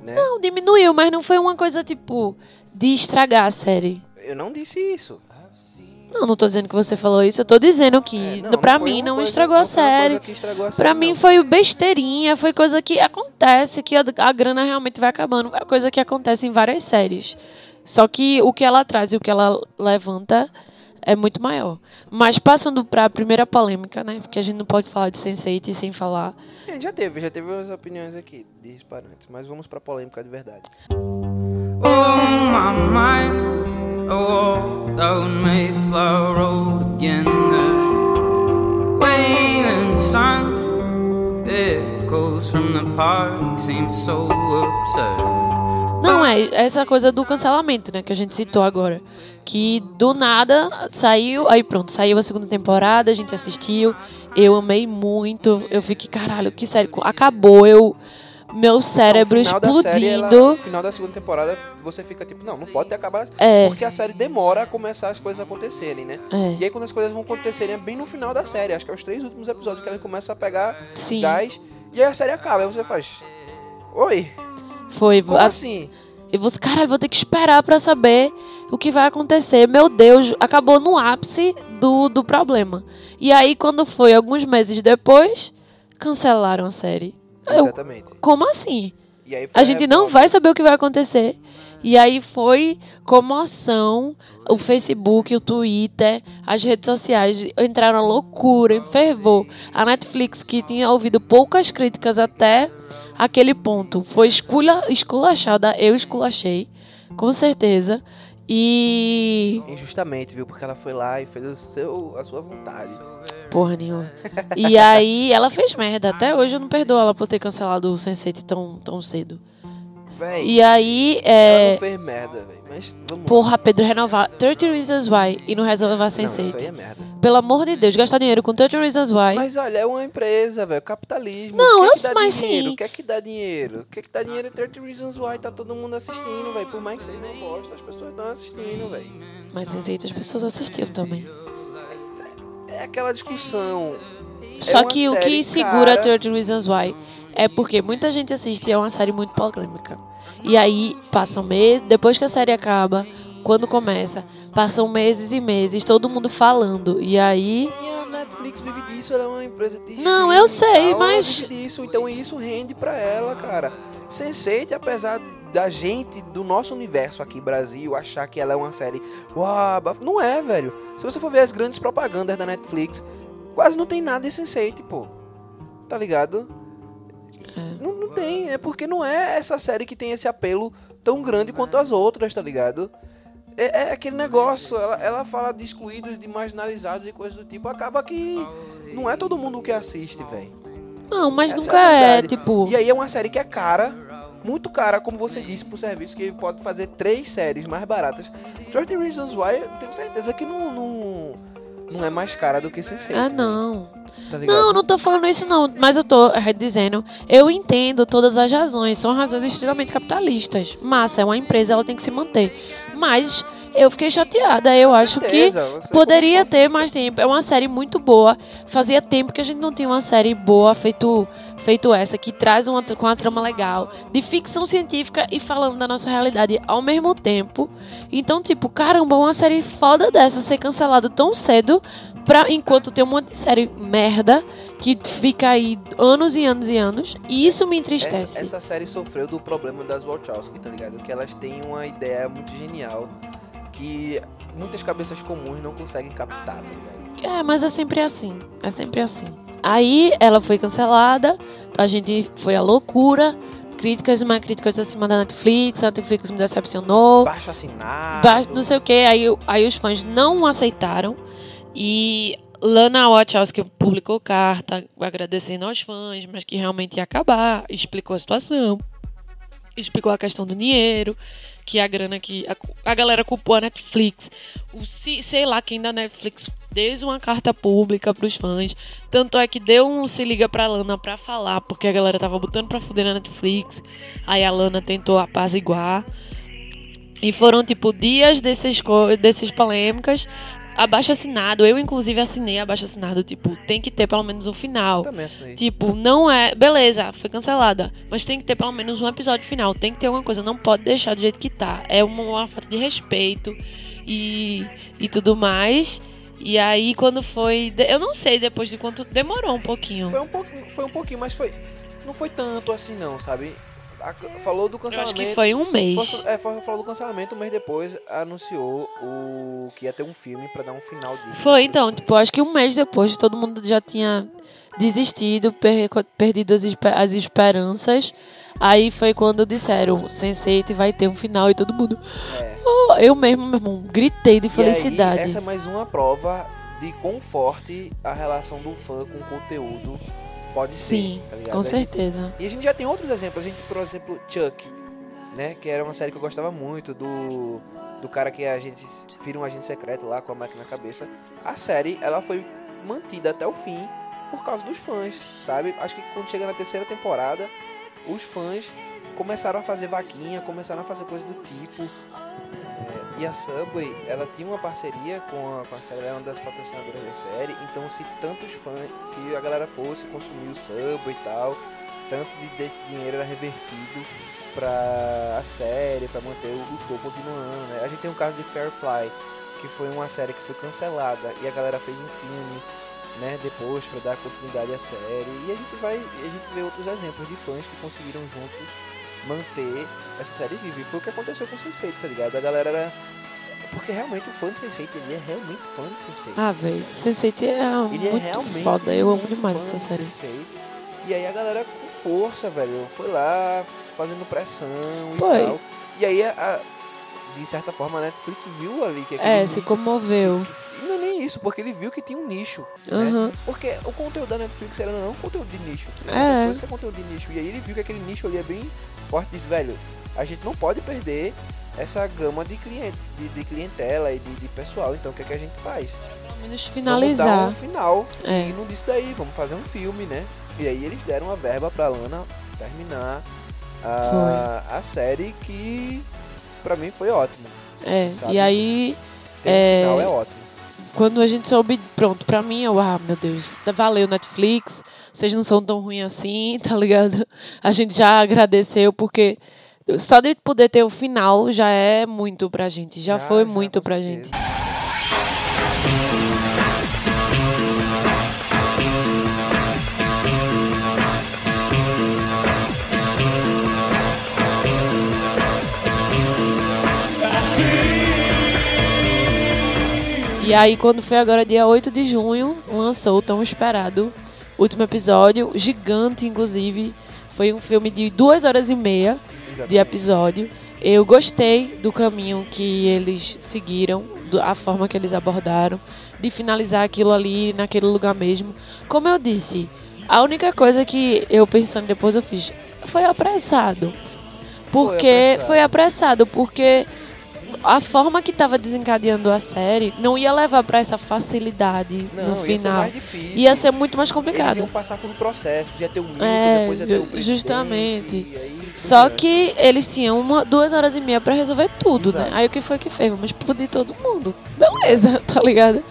S1: Né?
S4: Não, diminuiu, mas não foi uma coisa tipo de estragar a série.
S1: Eu não disse isso.
S4: Não, não tô dizendo que você falou isso. Eu tô dizendo que,
S1: É, foi
S4: mim, não
S1: coisa-
S4: estragou a
S1: não uma
S4: série.
S1: estragou a
S4: Pra
S1: série,
S4: mim
S1: não.
S4: foi besteirinha, foi coisa que acontece, que a, a grana realmente vai acabando. É coisa que acontece em várias séries. Só que o que ela traz e o que ela levanta é muito maior. Mas passando pra primeira polêmica, né? Porque a gente não pode falar de Sense8 sem falar.
S1: É, já teve, já teve umas opiniões aqui disparantes, mas vamos pra polêmica de verdade.
S5: Oh, my mind. Oh, down Mayflower Road again. The wailing sun echoes from the park seems so absurd.
S4: Não, é essa coisa do cancelamento, né? Que a gente citou agora. Que do nada saiu. Aí pronto, saiu a segunda temporada, a gente assistiu. Eu amei muito. Eu fiquei, caralho, que sério. Acabou. Eu meu cérebro
S1: No final da série, ela-
S4: explodindo.
S1: no final da segunda temporada, você fica tipo, não, não pode ter acabado.
S4: É.
S1: Porque a série demora a começar as coisas acontecerem, né?
S4: É,
S1: E aí quando as coisas vão acontecerem é bem no final da série. Acho que é os três últimos episódios que ela começa a pegar
S4: sim.
S1: gás. E aí a série acaba. Aí você faz. Oi,
S4: Foi.
S1: como
S4: as-
S1: assim?
S4: E você, cara, vou ter que esperar pra saber o que vai acontecer. Meu Deus, acabou no ápice do, do problema. E aí, quando foi alguns meses depois, cancelaram a série. Eu,
S1: Exatamente.
S4: como assim?
S1: Foi
S4: A gente não vai saber o que vai acontecer. E aí foi comoção. O Facebook, o Twitter, as redes sociais entraram loucura, em fervor. A Netflix, que tinha ouvido poucas críticas até aquele ponto, foi escula, esculachada. Eu esculachei, com certeza. E.
S1: Injustamente, viu? Porque ela foi lá e fez o seu, a sua vontade.
S4: Porra nenhuma. E aí ela fez merda. Até hoje eu não perdoo ela por ter cancelado o Sense8 tão, tão cedo.
S1: Véi,
S4: E aí.
S1: ela
S4: É...
S1: não fez merda, velho. Mas vamos.
S4: Porra, Pedro, renovar 30 Reasons Why e não renovar
S1: Não, isso aí
S4: Sense8.
S1: é merda.
S4: Pelo amor de Deus, gastar dinheiro com 30 Reasons Why.
S1: Mas olha, é uma empresa, velho. Capitalismo.
S4: Não, eu
S1: é que
S4: sei, mas
S1: dinheiro?
S4: sim.
S1: O que é que dá dinheiro? O que é que dá dinheiro é 30 Reasons Why. Tá todo mundo assistindo, velho. Por mais que vocês não gostem, as pessoas estão assistindo, velho.
S4: Mas Sense8 as pessoas assistiam também.
S1: É aquela discussão.
S4: Só
S1: uma
S4: que o que segura
S1: cara.
S4: 30 Reasons Why é porque muita gente assiste e é uma série muito polêmica. E aí passam meses, depois que a série acaba, quando começa, passam meses e meses, todo mundo falando. E aí.
S1: Sim, a Netflix vive disso, ela é uma empresa de
S4: Não, eu sei,
S1: ela
S4: mas-
S1: vive disso, então isso rende pra ela, cara. Sense8, apesar da gente, do nosso universo aqui, Brasil, achar que ela é uma série. Uau, não é, velho. Se você for ver as grandes propagandas da Netflix, quase não tem nada de Sense8, pô. Tá ligado?
S4: É.
S1: Não, não tem, é porque não é essa série que tem esse apelo tão grande quanto as outras, tá ligado? É, é aquele negócio, ela, ela fala de excluídos, de marginalizados e coisas do tipo. Acaba que não é todo mundo que assiste, velho.
S4: Não, mas
S1: Essa
S4: nunca
S1: é a
S4: é,
S1: verdade.
S4: tipo.
S1: E aí é uma série que é cara, muito cara, como você disse, pro serviço, que pode fazer três séries mais baratas. 30 Reasons Why, eu tenho certeza que não, não, não é mais cara do que Sense8.
S4: Ah,
S1: velho,
S4: não.
S1: Tá?
S4: Não, não tô falando isso não, mas eu tô é, dizendo, eu entendo todas as razões, são razões extremamente capitalistas. Massa, é uma empresa, ela tem que se manter. Mas eu fiquei chateada, eu acho que
S1: Certeza, você
S4: poderia ter mais tempo. É uma série muito boa. Fazia tempo que a gente não tinha uma série boa feito, feito essa, que traz uma, com uma trama legal, de ficção científica e falando da nossa realidade ao mesmo tempo. Então, tipo, caramba, uma série foda dessa ser cancelada tão cedo, pra, enquanto tem um monte de série merda que fica aí anos e anos e anos. E isso me entristece.
S1: Essa, essa série sofreu do problema das Wachowski, tá ligado? Que elas têm uma ideia muito genial que muitas cabeças comuns não conseguem captar, ligado?
S4: É, mas é sempre assim. É sempre assim. Aí ela foi cancelada, a gente foi à loucura. Críticas e mais críticas acima da Netflix, a Netflix me decepcionou.
S1: Baixo assinado.
S4: Ba- não sei o que, aí, aí os fãs não aceitaram. E Lana Wachowski publicou carta agradecendo aos fãs, mas que realmente ia acabar. Explicou a situação. Explicou a questão do dinheiro, que a grana que. A, a galera culpou a Netflix. O, se- sei lá quem da Netflix deu uma carta pública pros fãs. Tanto é que deu um se liga pra Lana pra falar, porque a galera tava botando pra fuder na Netflix. Aí a Lana tentou apaziguar. E foram, tipo, dias desses, desses polêmicas. Abaixo assinado, eu inclusive assinei abaixo assinado, tipo, tem que ter pelo menos um final.
S1: Também assinei.
S4: Tipo, não é. Beleza, foi cancelada. Mas tem que ter pelo menos um episódio final. Tem que ter alguma coisa. Não pode deixar do jeito que tá. É uma, uma falta de respeito e, e tudo mais. E aí, quando foi. Eu não sei depois de quanto. Demorou um pouquinho.
S1: Foi um pouquinho, foi um pouquinho, mas foi. Não foi tanto assim não, sabe? A- falou do
S4: Eu
S1: cancelamento.
S4: acho que foi um mês.
S1: Foi- É, foi, falou do cancelamento, um mês depois anunciou o que ia ter um filme pra dar um final disso.
S4: Foi, então, tipo, acho que um mês depois todo mundo já tinha desistido, per- perdido as, as esperanças. Aí foi quando disseram, Sense8 vai ter um final e todo mundo.
S1: É.
S4: "Oh", eu mesmo, meu irmão, gritei de felicidade.
S1: aí, essa é mais uma prova de quão forte a relação do fã com o conteúdo pode
S4: Sim,
S1: ser. tá ligado?
S4: com
S1: gente-
S4: certeza.
S1: E a gente já tem outros exemplos. A gente, por exemplo, Chuck, né? Que era uma série que eu gostava muito, do, do cara que a gente vira um agente secreto lá com a máquina na cabeça. A série, ela foi mantida até o fim por causa dos fãs, sabe? Acho que quando chega na terceira temporada, os fãs começaram a fazer vaquinha, começaram a fazer coisas do tipo. E a Subway, ela tinha uma parceria com a, com a série, é uma das patrocinadoras da série. Então, se tantos fãs, se a galera fosse consumir o Subway e tal, tanto de, desse dinheiro era revertido pra a série, pra manter o, o show continuando. Né? A gente tem um caso de Firefly, que foi uma série que foi cancelada e a galera fez um filme né, depois para dar continuidade à série. E a gente vai, a gente vê outros exemplos de fãs que conseguiram juntos manter essa série viva. E foi o que aconteceu com o Sense8, tá ligado? A galera era porque realmente o fã de Sense8, ele é realmente fã de Sense8.
S4: Ah, velho, Sense8 é
S1: ele é
S4: muito
S1: realmente
S4: foda. Eu amo demais essa série.
S1: Sense8. E aí a galera com força, velho, foi lá fazendo pressão e
S4: Foi.
S1: tal. E aí a- de certa forma a Netflix viu ali que
S4: É, se comoveu.
S1: E não é nem isso, porque ele viu que tinha um nicho. né?
S4: Aham.
S1: Porque o conteúdo da Netflix era não um conteúdo de nicho.
S4: É.
S1: que é conteúdo de nicho. E aí ele viu que aquele nicho ali é bem forte e disse, velho, a gente não pode perder essa gama de cliente, de, de clientela e de, de pessoal. Então o que, é que a gente faz?
S4: Pelo menos
S1: Vamos dar
S4: finalizar.
S1: um final
S4: É.
S1: e não disso daí, vamos fazer um filme, né? E aí eles deram uma verba pra Lana terminar a, a série que pra mim foi ótimo.
S4: É,
S1: sabe?
S4: e aí,
S1: Ter
S4: É.
S1: final é ótimo.
S4: Quando a gente soube, pronto, pra mim, eu, ah, meu Deus, valeu Netflix, vocês não são tão ruins assim, tá ligado? A gente já agradeceu, porque só de poder ter o final já é muito pra gente, já, foi muito
S1: com
S4: pra gente. E aí, quando foi agora dia 8 de junho, lançou o tão esperado último episódio, gigante, inclusive. Foi um filme de duas horas e meia de
S1: Exatamente.
S4: episódio. Eu gostei do caminho que eles seguiram, a forma que eles abordaram, de finalizar aquilo ali naquele lugar mesmo. Como eu disse, a única coisa que eu pensando depois eu fiz foi apressado. Porque
S1: apressado.
S4: foi apressado, porque a forma que estava desencadeando a série não ia levar pra essa facilidade
S1: Não,
S4: no
S1: ia ser
S4: final.
S1: mais difícil.
S4: Ia ser muito mais
S1: Eles
S4: complicado.
S1: iam passar por um processo, ia ter o Milton,
S4: É,
S1: depois ia ter presidente,
S4: justamente.
S1: aí
S4: Só que eles tinham uma, duas horas e meia pra resolver tudo, né?
S1: Exato.
S4: Aí o que foi que fez? Vamos explodir todo mundo. Beleza, tá ligado?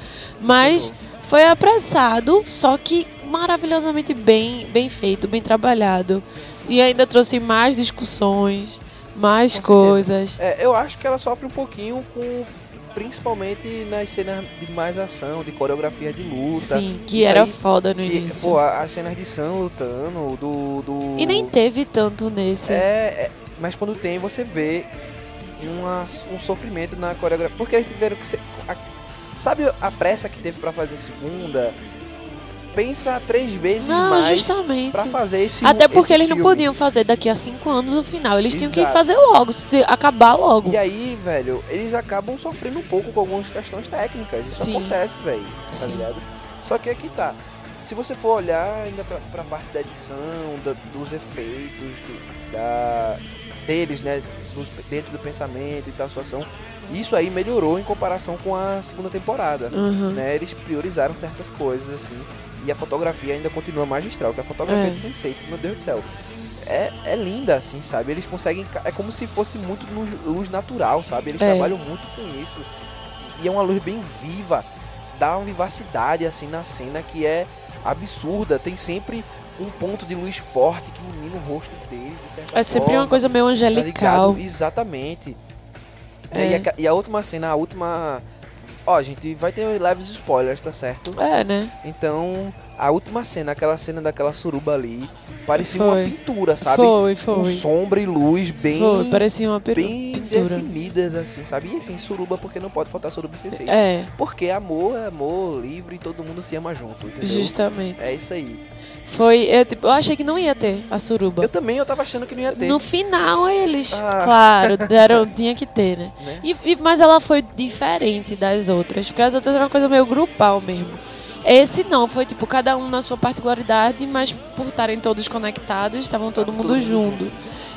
S4: Mas foi apressado, só que maravilhosamente bem, bem feito, bem trabalhado. E ainda trouxe mais discussões, mais coisas.
S1: É, eu acho que ela sofre um pouquinho com. Principalmente nas cenas de mais ação, de coreografia de luta.
S4: Sim, que
S1: Isso
S4: era
S1: aí,
S4: foda no
S1: que,
S4: início.
S1: pô, a- as cenas de Sam lutando, do. do
S4: E nem teve tanto nesse.
S1: É, é, mas quando tem, você vê uma, um sofrimento na coreografia. Porque eles tiveram que ser. a- sabe a pressa que teve pra fazer a segunda? Pensa três vezes
S4: não,
S1: mais
S4: justamente.
S1: pra fazer esse
S4: Até porque
S1: esse
S4: eles não
S1: filme.
S4: podiam fazer daqui a cinco anos o final. Eles tinham que
S1: Exato.
S4: fazer logo, acabar logo.
S1: E aí, velho, eles acabam sofrendo um pouco com algumas questões técnicas. Isso
S4: Sim.
S1: acontece, velho. Tá ligado? Só que aqui tá. Se você for olhar ainda pra, pra parte da edição, da- dos efeitos, do- da, deles, né? dos- dentro do pensamento e tal, situação. Isso aí melhorou em comparação com a segunda temporada.
S4: Uhum.
S1: Né? Eles priorizaram certas coisas, assim. E a fotografia ainda continua magistral, que a fotografia
S4: É.
S1: de Sense8, meu Deus do céu. É, é linda, assim, sabe? Eles conseguem. É como se fosse muito luz, luz natural, sabe? Eles
S4: É.
S1: trabalham muito com isso. E é uma luz bem viva. Dá uma vivacidade, assim, na cena que é absurda. Tem sempre um ponto de luz forte que ilumina o rosto deles, de
S4: É sempre
S1: forma.
S4: uma coisa meio
S1: Tá
S4: angelical.
S1: ligado? Exatamente.
S4: É.
S1: E, a, e a última cena, a última. Ó, gente vai ter leves spoilers, tá certo?
S4: É, né?
S1: Então, a última cena, aquela cena daquela suruba ali, parecia
S4: Foi.
S1: uma pintura, sabe?
S4: Foi,
S1: Com
S4: foi.
S1: sombra e luz bem,
S4: Foi, parecia uma
S1: bem
S4: pintura.
S1: definidas, assim, sabe? E assim, suruba, porque não pode faltar suruba sem ser.
S4: É,
S1: Porque amor é amor livre e todo mundo se ama junto, entendeu?
S4: justamente.
S1: É isso aí.
S4: Foi, eu, tipo, eu achei que não ia ter a suruba.
S1: Eu também, eu tava achando que não ia ter.
S4: No final, eles,
S1: Ah.
S4: claro, deram, tinha que ter, né?
S1: Né?
S4: E, e- mas ela foi diferente das outras, porque as outras eram uma coisa meio grupal mesmo. Esse não, foi tipo, cada um na sua particularidade, mas por estarem todos conectados, estavam todo mundo
S1: mundo
S4: junto.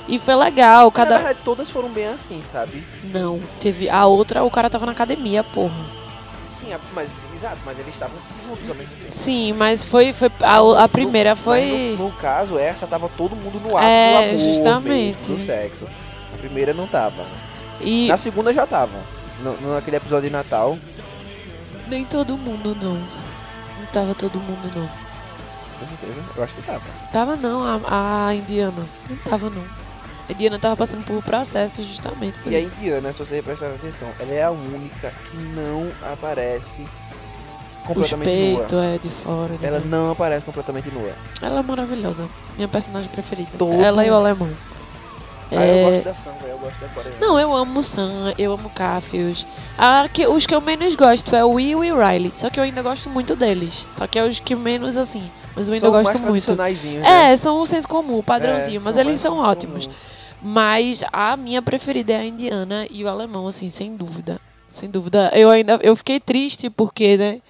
S4: E foi legal,
S1: Na
S4: cada.
S1: verdade, todas foram bem assim, sabe?
S4: Não, teve. A outra, o cara tava na academia, porra.
S1: Sim, mas exato, mas eles estavam juntos também.
S4: Sim, mas foi, foi a, a primeira
S1: Mas
S4: foi.
S1: No, no caso, essa tava todo mundo no ato
S4: É,
S1: do amor
S4: justamente.
S1: mesmo, do sexo. A primeira não tava.
S4: E
S1: Na segunda já tava. No, no- naquele episódio de Natal.
S4: nem todo mundo não. Não tava todo mundo não.
S1: Com certeza. Eu acho que tava.
S4: Tava não, a, a indiana. Não tava não. A indiana tava passando por processo justamente. por
S1: E a
S4: isso.
S1: indiana, se você prestar atenção, ela é a única que não aparece
S4: Os
S1: completamente
S4: peitos
S1: nua.
S4: é de fora. né?
S1: Ela não aparece completamente nua.
S4: Ela é maravilhosa. Minha personagem preferida.
S1: Todo-
S4: Ela e o alemão.
S1: Ah, eu
S4: É,
S1: gosto da Sam. Eu gosto da coreana.
S4: Não, eu amo Sam, eu amo Cafius. Ah, que, os que eu menos gosto é o Will e o Riley. Só que eu ainda gosto muito deles. Só que é os que menos, assim. Mas eu ainda
S1: São
S4: gosto
S1: mais
S4: muito.
S1: tradicionaizinhos, né?
S4: É, são o senso comum, padrãozinho.
S1: É,
S4: mas eles são ótimos.
S1: comum.
S4: Mas a minha preferida é a indiana e o alemão, assim, sem dúvida. Sem dúvida. Eu ainda eu fiquei triste porque, né?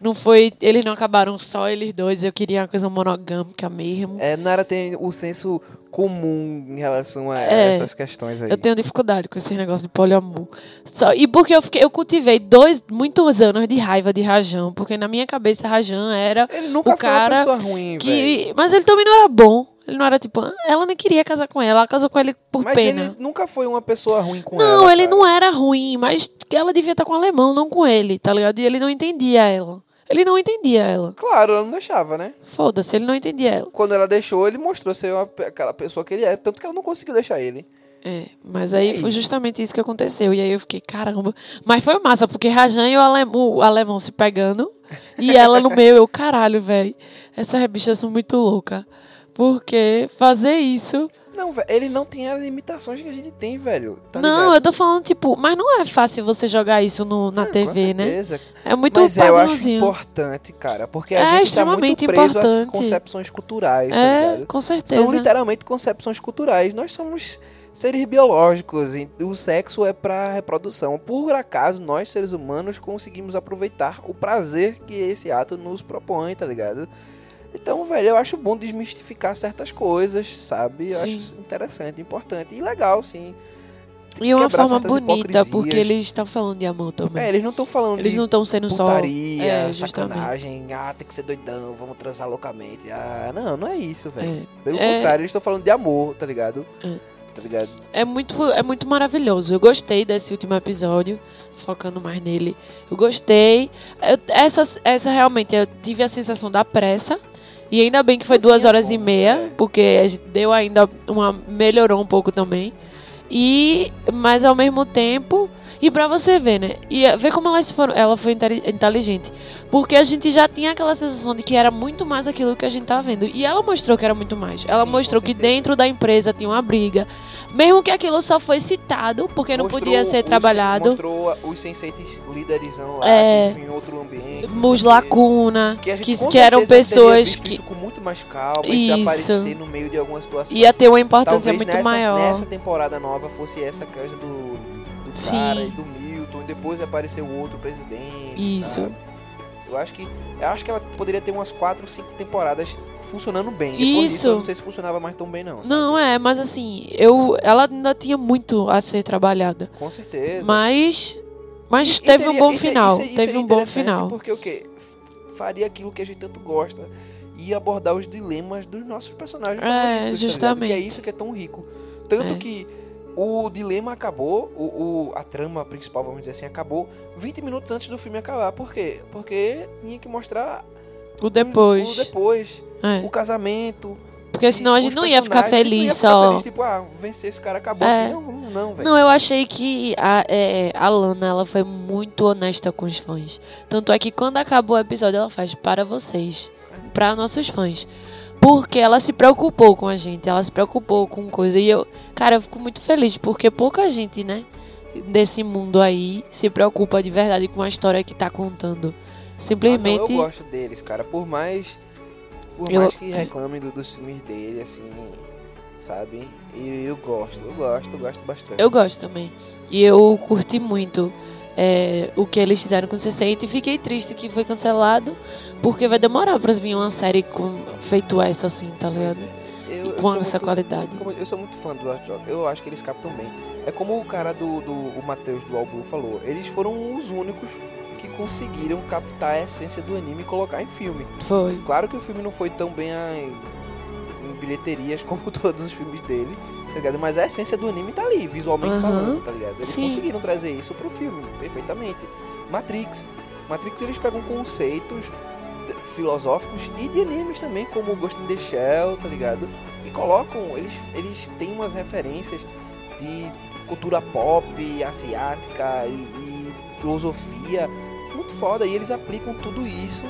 S4: Não foi. Eles não acabaram só eles dois. Eu queria uma coisa monogâmica mesmo.
S1: É, Nara tem o senso comum em relação a
S4: É.
S1: essas questões aí.
S4: Eu tenho dificuldade com esse negócio de poliamor. Só, e porque eu, fiquei, eu cultivei dois, muitos anos de raiva de Rajan, porque na minha cabeça Rajan era
S1: Ele nunca
S4: o
S1: foi
S4: cara
S1: uma pessoa ruim, velho.
S4: que. Mas ele também não era bom. Ele não era tipo. Ela nem queria casar com ela, ela casou com ele por
S1: Mas
S4: pena.
S1: ele nunca foi uma pessoa ruim com
S4: não,
S1: ela.
S4: ele
S1: cara.
S4: não era ruim, mas ela devia estar com o alemão, não com ele, tá ligado? E ele não entendia ela. Ele não entendia ela.
S1: Claro, ela não deixava, né?
S4: Foda-se, ele não entendia ela.
S1: Quando ela deixou, ele mostrou ser uma aquela pessoa que ele é. Tanto que ela não conseguiu deixar ele.
S4: É, mas aí
S1: aí?
S4: foi justamente isso que aconteceu. E aí eu fiquei, caramba. Mas foi massa, porque Rajan e o, alem o alemão se pegando. E ela no meio, eu, caralho, velho. Essas bichas são muito loucas. Porque fazer isso.
S1: Não, velho, ele não tem as limitações que a gente tem, velho. Tá
S4: não,
S1: ligado?
S4: eu tô falando, tipo, mas não é fácil você jogar isso no, na
S1: É,
S4: TV, né? É muito
S1: Mas eu acho importante, cara. Porque a
S4: É
S1: gente tá muito preso às
S4: importante.
S1: concepções culturais, tá
S4: É,
S1: ligado?
S4: com certeza.
S1: São literalmente concepções culturais. Nós somos seres biológicos e o sexo é pra reprodução. Por acaso, nós, seres humanos, conseguimos aproveitar o prazer que esse ato nos propõe, tá ligado? Então, velho, eu acho bom desmistificar certas coisas, sabe? Eu
S4: Sim.
S1: acho interessante, importante e legal, sim.
S4: E uma forma bonita, porque eles estão falando de amor também.
S1: É, eles não estão falando
S4: eles
S1: de
S4: não estão sendo só.
S1: putaria,
S4: É, justamente.
S1: sacanagem, ah, tem que ser doidão, vamos transar loucamente. Ah, não, não é isso, velho.
S4: É.
S1: Pelo
S4: É.
S1: contrário, eles estão falando de amor, tá ligado?
S4: É.
S1: Tá ligado?
S4: É muito, é muito maravilhoso. Eu gostei desse último episódio, focando mais nele. Eu gostei. Eu- essa, essa realmente, eu tive a sensação da pressa. E ainda bem que foi duas horas e meia,
S1: é.
S4: porque a gente deu ainda uma. melhorou um pouco também. E, mas ao mesmo tempo. E pra você ver, né? E eh, ver como elas foram, ela foi inteligente. Porque a gente já tinha aquela sensação de que era muito mais aquilo que a gente tá vendo. E ela mostrou que era muito mais. Ela
S1: Sim,
S4: mostrou que dentro da empresa tinha uma briga. Mesmo que aquilo só foi citado, porque não
S1: Mostrou
S4: podia ser
S1: os-
S4: trabalhado.
S1: Mostrou os sensetes líderizão lá,
S4: É.
S1: que em outro ambiente. não
S4: Mus lacuna,
S1: Que, gente,
S4: que, que eram pessoas que
S1: com muito mais calma, e se
S4: Isso.
S1: aparecer no meio de alguma situação.
S4: ia ter uma importância
S1: Talvez
S4: muito
S1: nessa,
S4: maior.
S1: nessa temporada nova fosse essa coisa do, do
S4: Sim.
S1: cara e do Milton, e depois apareceu o outro presidente.
S4: Isso.
S1: sabe? Eu acho que eu acho que ela poderia ter umas 4, 5 temporadas funcionando bem. Depois disso,
S4: Isso.
S1: eu não sei se funcionava mais tão bem não. sabe?
S4: Não, é, mas assim, eu, ela ainda tinha muito a ser trabalhada.
S1: Com certeza.
S4: Mas, mas
S1: E- e
S4: teve um
S1: teria-
S4: bom
S1: e te-
S4: final.
S1: isso- isso
S4: teve um bom final.
S1: Porque o quê? Faria aquilo que a gente tanto gosta e abordar os dilemas dos nossos personagens
S4: É,
S1: favoritos, tá? Que é
S4: justamente.
S1: isso que é tão rico. Tanto
S4: É.
S1: que o dilema acabou, o, o- a trama principal, vamos dizer assim, acabou 20 minutos antes do filme acabar. Por quê? Porque tinha que mostrar
S4: O depois.
S1: o depois,
S4: É.
S1: o casamento.
S4: Porque senão a gente não ia ficar feliz
S1: ia ficar
S4: só.
S1: feliz, tipo, ah, vencer esse cara acabou
S4: É.
S1: Não, não, não, velho.
S4: Não, eu achei que a, é, a Lana ela foi muito honesta com os fãs. Tanto é que quando acabou o episódio, ela faz para vocês, para nossos fãs. Porque ela se preocupou com a gente, ela se preocupou com coisa. E eu, cara, eu fico muito feliz, porque pouca gente, né, desse mundo aí se preocupa de verdade com a história que tá contando.
S1: Ah,
S4: Simplesmente.
S1: não, eu gosto deles, cara. Por mais. Por
S4: Eu-
S1: mais que reclamem do- dos filmes dele, assim. Sabe? E eu gosto, eu gosto, eu gosto bastante.
S4: Eu gosto também. E eu curti muito é, o que eles fizeram com o C6 e fiquei triste que foi cancelado, porque vai demorar pra vir uma série com, feito essa assim, tá ligado?
S1: é, eu-
S4: E com essa
S1: muito-
S4: qualidade.
S1: eu sou muito fã do Last Rock. Eu acho que eles captam bem. É como o cara do, do o Matheus do Albu falou. Eles foram os únicos que conseguiram captar a essência do anime e colocar em filme.
S4: Foi.
S1: Claro que o filme não foi tão bem a- em, bilheterias como todos os filmes dele, tá ligado? Mas a essência do anime tá ali, visualmente
S4: Aham.
S1: falando, tá ligado? Eles
S4: Sim.
S1: conseguiram trazer isso pro filme, perfeitamente. Matrix. Matrix eles pegam conceitos filosóficos e de animes também, como Ghost in the Shell, tá ligado? E colocam, eles, eles têm umas referências de cultura pop, asiática e, e filosofia muito foda. E eles aplicam tudo isso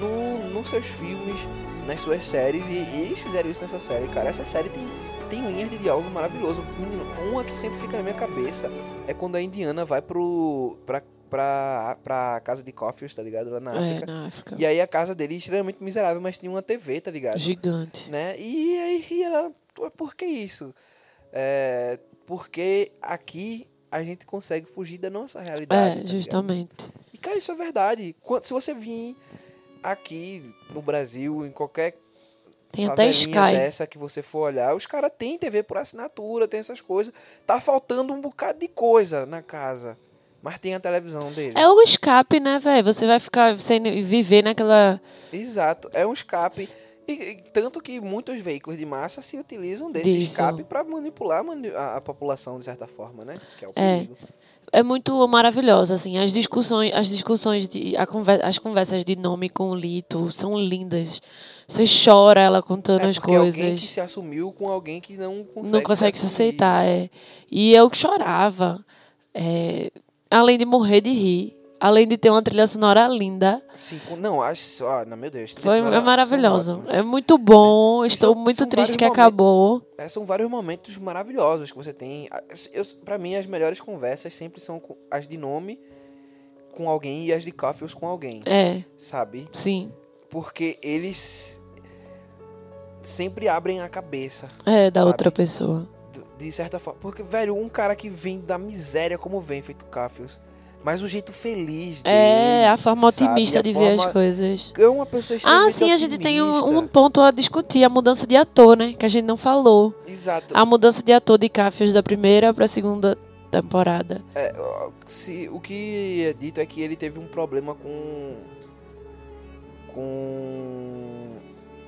S1: no, nos seus filmes, nas suas séries. E, e eles fizeram isso nessa série, cara. Essa série tem, tem linhas de diálogo maravilhoso. Menino, uma que sempre fica na minha cabeça é quando a Indiana vai pro. pra, pra, pra casa de Coffees, tá ligado? Lá na
S4: É,
S1: África.
S4: na África.
S1: E aí a casa dele é extremamente miserável, mas tinha uma TV, tá ligado?
S4: Gigante.
S1: né? E aí e ela, "Ué, por que isso? É, porque aqui a gente consegue fugir da nossa realidade. tá
S4: É,
S1: ligado?
S4: justamente.
S1: E cara, isso é verdade. Quando- Se você vir aqui no Brasil, em qualquer
S4: Tem até Sky.
S1: dessa que você for olhar, os caras têm TV por assinatura, tem essas coisas. Tá faltando um bocado de coisa na casa. Mas tem a televisão dele.
S4: É o escape, né, velho? Você vai ficar sem viver naquela.
S1: Exato, é um escape. E, e tanto que muitos veículos de massa se utilizam desse
S4: Disso.
S1: escape para manipular mani- a, a população de certa forma, né? Que é o
S4: É.
S1: perigo.
S4: É muito maravilhosa, assim. As discussões, as discussões de. a conver- as conversas de nome com o Lito são lindas. Você chora ela contando
S1: É
S4: as
S1: porque alguém que
S4: coisas.
S1: se assumiu com alguém que não consegue,
S4: Não consegue se
S1: assumir.
S4: aceitar, é. E eu chorava. é, além de morrer de rir. Além de ter uma trilha sonora linda.
S1: Sim, não, acho, ah, não, meu Deus.
S4: Foi é maravilhoso. É muito bom. Estou
S1: são-
S4: muito
S1: são
S4: triste que
S1: momentos-
S4: acabou.
S1: É, são vários momentos maravilhosos que você tem. Ah, Eu, pra mim, as melhores conversas sempre são as de nome com alguém e as de Coffees com alguém,
S4: É,
S1: sabe?
S4: sim.
S1: Porque eles sempre abrem a cabeça.
S4: É, da
S1: Sabe?
S4: outra pessoa.
S1: De certa forma. Porque, velho, um cara que vem da miséria como vem, feito Cafios. Mas o jeito feliz dele.
S4: É, a forma
S1: sabe?
S4: otimista
S1: A
S4: de ver as
S1: forma-
S4: coisas.
S1: É uma pessoa
S4: Ah, sim, a gente tem um, um
S1: otimista.
S4: ponto a discutir, a mudança de ator, né? Que a gente não falou.
S1: Exato.
S4: A mudança de ator de Cafios da primeira pra segunda temporada.
S1: É, se, o que é dito é que ele teve um problema com. com.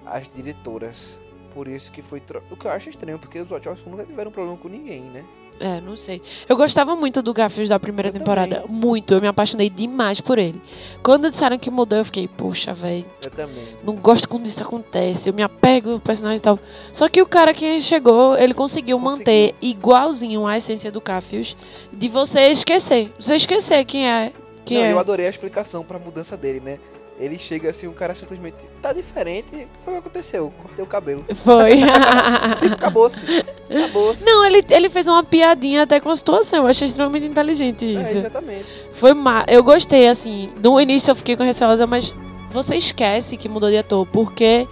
S1: as diretoras. Por isso que foi. tro- O que eu acho estranho, porque os Wachowski nunca tiveram problema com ninguém, né?
S4: É, não sei. Eu gostava muito do Garfield da primeira
S1: Eu
S4: temporada.
S1: também.
S4: Muito. Eu me apaixonei demais por ele. Quando disseram que mudou, eu fiquei, poxa, velho.
S1: Eu também.
S4: Não gosto quando isso acontece. Eu me apego ao personagem e tal. Só que o cara que chegou, ele conseguiu,
S1: Conseguiu.
S4: manter igualzinho a essência do Garfield. De você esquecer. Você esquecer quem é. Quem
S1: Não,
S4: é.
S1: Eu adorei a explicação pra mudança dele, né? Ele chega assim, o cara simplesmente tá diferente. O que foi que aconteceu? Cortei o cabelo.
S4: Foi.
S1: Tipo, acabou-se. Acabou-se.
S4: Não, ele, ele fez uma piadinha até com a situação. Eu achei extremamente inteligente
S1: É,
S4: isso.
S1: exatamente.
S4: Foi ma Eu gostei, assim. No início eu fiquei com receosa, mas você esquece que mudou de ator, porque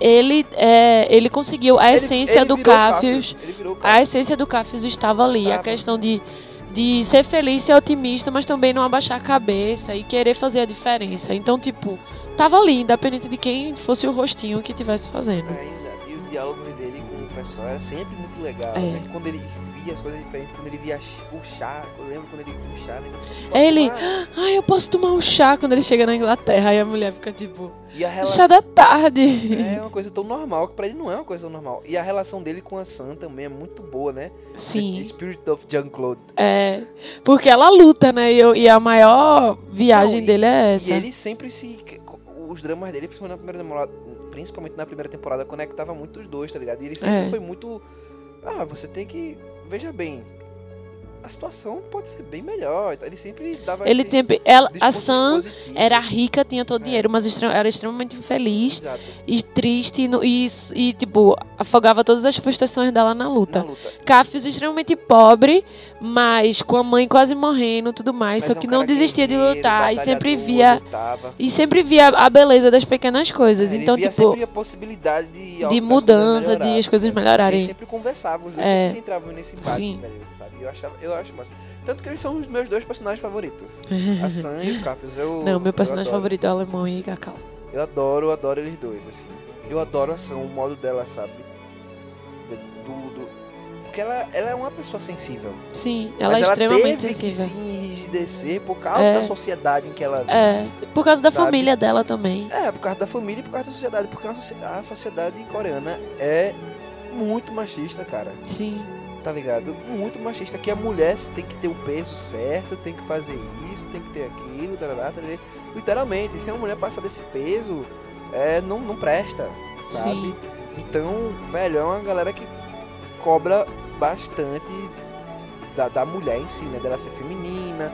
S4: ele, é, ele conseguiu. A
S1: Ele-
S4: essência
S1: ele
S4: do
S1: o
S4: A essência do Cafios estava ali. A
S1: Tava.
S4: questão de, de ser feliz, ser otimista, mas também não abaixar a cabeça e querer fazer a diferença. Então, tipo, tava ali, independente de quem fosse o rostinho que estivesse fazendo.
S1: É. E os diálogos dele pessoal era sempre muito legal,
S4: É.
S1: né? Quando ele via as coisas diferentes, quando ele via o chá, eu lembro quando ele via o chá, né? Ele disse, "Posso
S4: Ele-
S1: tomar?"
S4: Ai, eu posso tomar um chá quando ele chega na Inglaterra. Aí a mulher fica tipo,
S1: E a relação
S4: chá da tarde.
S1: é uma coisa tão normal que pra ele não é uma coisa tão normal. E a relação dele com a Sam também é muito boa, né? The
S4: Sim.
S1: Spirit of Jean-Claude.
S4: É, porque ela luta, né? E, eu- e a maior viagem
S1: Não, e-
S4: dele é
S1: E
S4: essa.
S1: ele sempre se. Os dramas dele, principalmente na primeira temporada, principalmente na primeira temporada, conectava muito os dois, tá ligado? E ele sempre
S4: É.
S1: foi muito. Ah, você tem que. Veja bem. A situação pode ser bem melhor. Ele sempre dava.
S4: Ele tem, ela, a Sam era rica, tinha todo o
S1: É.
S4: dinheiro, mas extre- era extremamente infeliz
S1: Exato,
S4: e triste e, e, tipo, afogava todas as frustrações dela na luta.
S1: na luta.
S4: Cafios extremamente pobre, mas com a mãe quase morrendo e tudo mais,
S1: Mas
S4: só
S1: é um
S4: que não desistia de lutar e sempre via
S1: lutava.
S4: e sempre via a beleza das pequenas coisas.
S1: É,
S4: então,
S1: via
S4: tipo,
S1: sempre a possibilidade de,
S4: de mudança,
S1: coisas
S4: de as coisas
S1: melhorarem.
S4: melhorarem.
S1: Eles sempre conversavam, os dois
S4: É.
S1: sempre entravam nesse embate,
S4: Sim.
S1: velho, sabe? Eu, achava, eu acho massa. Tanto que eles são os meus dois personagens favoritos. A Sam e o Cafios. Eu,
S4: Não, meu
S1: eu
S4: personagem favorito é o alemão e Cacau.
S1: Eu adoro, eu adoro eles dois, assim. Eu adoro a Sam, o modo dela, sabe? Do, do- porque ela, ela é uma pessoa sensível.
S4: Sim, ela
S1: Mas
S4: é extremamente
S1: teve
S4: sensível.
S1: que se enrijecer por causa
S4: É.
S1: da sociedade em que ela vive.
S4: É, por causa da
S1: Sabe?
S4: família dela também.
S1: É, por causa da família e por causa da sociedade. Porque a sociedade coreana é muito machista, cara.
S4: Sim.
S1: Tá ligado? Muito machista. Que a mulher tem que ter o peso certo, tem que fazer isso, tem que ter aquilo, tarará, tarará. Literalmente, se uma mulher passar desse peso, é, não, não presta, sabe?
S4: Sim.
S1: Então, velho, é uma galera que cobra bastante da, da mulher em si, né? Dela ser feminina.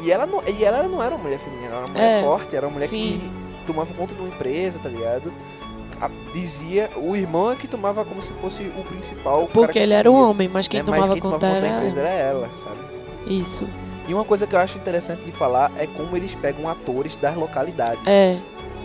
S1: E ela não, e ela não era uma mulher feminina, ela era uma mulher
S4: É,
S1: forte, era uma mulher
S4: sim.
S1: que tomava conta de uma empresa, tá ligado? A- dizia, o irmão é que tomava como se fosse o principal.
S4: Porque
S1: que
S4: ele era um homem, mas quem
S1: né? Mas
S4: tomava
S1: quem
S4: conta
S1: tomava conta
S4: era
S1: da empresa era ela, sabe?
S4: isso.
S1: E uma coisa que eu acho interessante de falar é como eles pegam atores das localidades,
S4: É.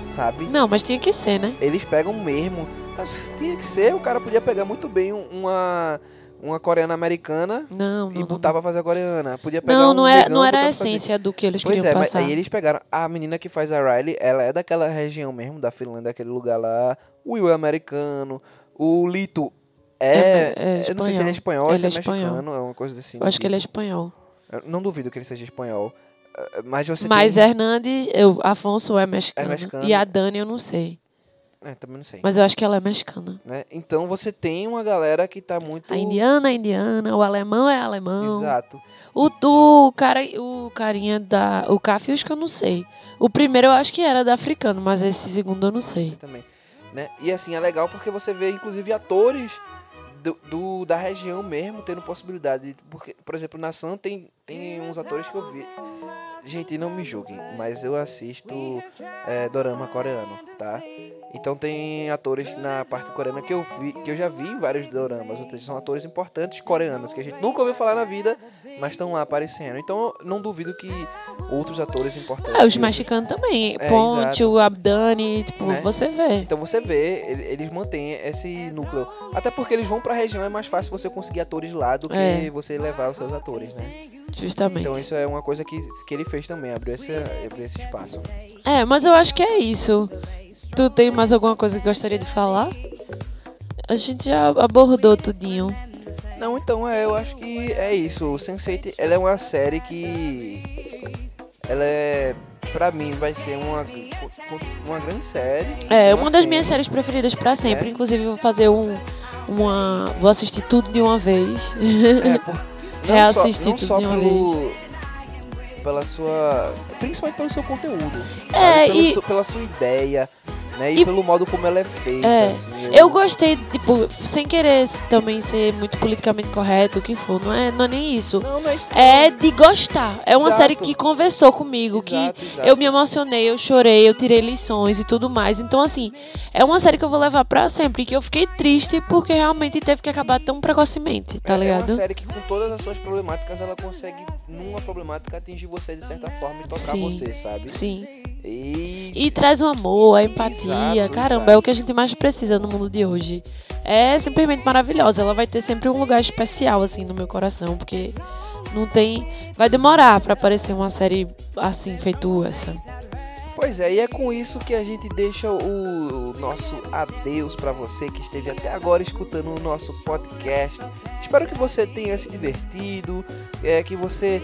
S1: sabe?
S4: Não, mas tinha que ser, né?
S1: Eles pegam mesmo. Mas Tinha que ser, o cara podia pegar muito bem um- uma, uma coreana americana
S4: Não, não.
S1: e
S4: não,
S1: botar pra fazer a coreana. Podia pegar
S4: Não,
S1: um
S4: não era,
S1: negão
S4: não era a essência do que eles
S1: Pois
S4: queriam
S1: é, mas
S4: passar.
S1: aí eles pegaram. A menina que faz a Riley, ela é daquela região mesmo, da Finlândia, daquele lugar lá. O Will é americano. O Lito é.
S4: É- é
S1: eu não sei se ele é espanhol ou
S4: Ele
S1: se é,
S4: é
S1: mexicano, é uma coisa assim.
S4: Eu acho que ele é espanhol.
S1: Eu não duvido que ele seja espanhol. Eh, Mas você
S4: Mas
S1: tem.
S4: Hernandes, eu, Afonso é mexicano,
S1: mexicano.
S4: E a Dani eu não sei.
S1: É, também não sei.
S4: Mas eu acho que ela é mexicana.
S1: né? Então você tem uma galera que tá muito.
S4: A indiana é indiana, o alemão é alemão.
S1: Exato.
S4: O, o cara, o carinha da. O Cafius que eu não sei. O primeiro eu acho que era da africano, mas esse segundo eu não sei.
S1: também. Né? E assim, é legal porque você vê, inclusive, atores do, do- da região mesmo tendo possibilidade. Porque, por exemplo, na Sam tem, tem uns atores que eu vi. Gente, não me julguem, mas eu assisto é, dorama coreano, tá? Então tem atores na parte coreana que eu vi, que eu já vi em vários doramas, ou seja, são atores importantes coreanos que a gente nunca ouviu falar na vida, mas estão lá aparecendo. Então eu não duvido que outros atores importantes.
S4: É, os mexicanos também.
S1: É,
S4: Ponte,
S1: exato.
S4: o Abdani, tipo,
S1: Né?
S4: você vê.
S1: Então você vê, ele- eles mantêm esse núcleo. Até porque eles vão pra região, é mais fácil você conseguir atores lá do que
S4: É.
S1: você levar os seus atores, né?
S4: Justamente.
S1: Então isso é uma coisa que, que ele fez também, abriu esse, abriu esse espaço.
S4: É, mas eu acho que é isso. Tu tem mais alguma coisa que gostaria de falar? A gente já abordou tudinho.
S1: Não, então é, eu acho que é isso. O Sense8, ela é uma série que ela é pra mim vai ser uma uma grande série.
S4: É,
S1: Uma
S4: uma das
S1: série.
S4: minhas séries preferidas pra sempre.
S1: É.
S4: Inclusive, vou fazer um. Uma. Vou assistir tudo de uma vez.
S1: É, por, não
S4: Reassistir
S1: só, não
S4: tudo
S1: só
S4: de uma
S1: pelo, pela sua. Principalmente pelo seu conteúdo.
S4: É,
S1: sabe?
S4: E-
S1: seu- pela sua ideia, né? E,
S4: E-
S1: pelo modo como ela é feita.
S4: É,
S1: assim,
S4: Eu gostei, tipo, sem querer também ser muito politicamente correto, o que for. Não é, não é nem isso.
S1: Não, não é isso.
S4: É de gostar. É uma
S1: Exato.
S4: série que conversou comigo, que
S1: Exato, exato.
S4: eu me emocionei, eu chorei, eu tirei lições e tudo mais. Então, assim, é uma série que eu vou levar pra sempre. Que eu fiquei triste porque realmente teve que acabar tão precocemente, tá
S1: É- É
S4: ligado?
S1: uma série que com todas as suas problemáticas, ela consegue, numa problemática, atingir você de certa forma e tocar
S4: Sim.
S1: você, sabe?
S4: Sim.
S1: E,
S4: E traz o amor, a empatia.
S1: Exato,
S4: Caramba,
S1: exato.
S4: é o que a gente mais precisa no mundo de hoje. É simplesmente maravilhosa. Ela vai ter sempre um lugar especial, assim, no meu coração, porque não tem. Vai demorar pra aparecer uma série assim, feito essa.
S1: Pois é, e é com isso que a gente deixa o, nosso adeus pra você que esteve até agora escutando o nosso podcast. Espero que você tenha se divertido, é, que você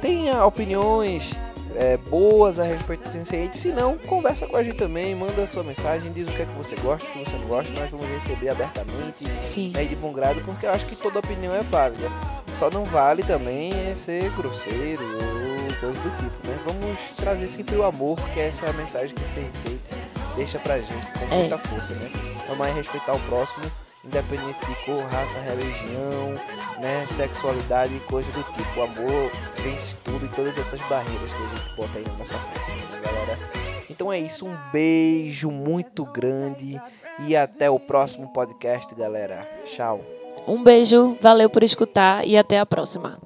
S1: tenha opiniões é, boas a respeito do Sense8. Se não, conversa com a gente também, manda a sua mensagem, diz o que é que você gosta, o que você não gosta, nós vamos receber abertamente
S4: Sim.
S1: né, de bom grado, porque eu acho que toda opinião é válida. Só não vale também é ser grosseiro ou coisa do tipo, né? Vamos trazer sempre o amor, que é essa mensagem que esse receita deixa pra gente com
S4: É.
S1: muita força, né? Amar e respeitar o próximo, independente de cor, raça, religião, né? Sexualidade e coisa do tipo. O amor vence tudo e todas essas barreiras que a gente bota aí na nossa frente, né, galera? Então é isso, um beijo muito grande e até o próximo podcast, galera. Tchau.
S4: Um beijo, valeu por escutar e até a próxima.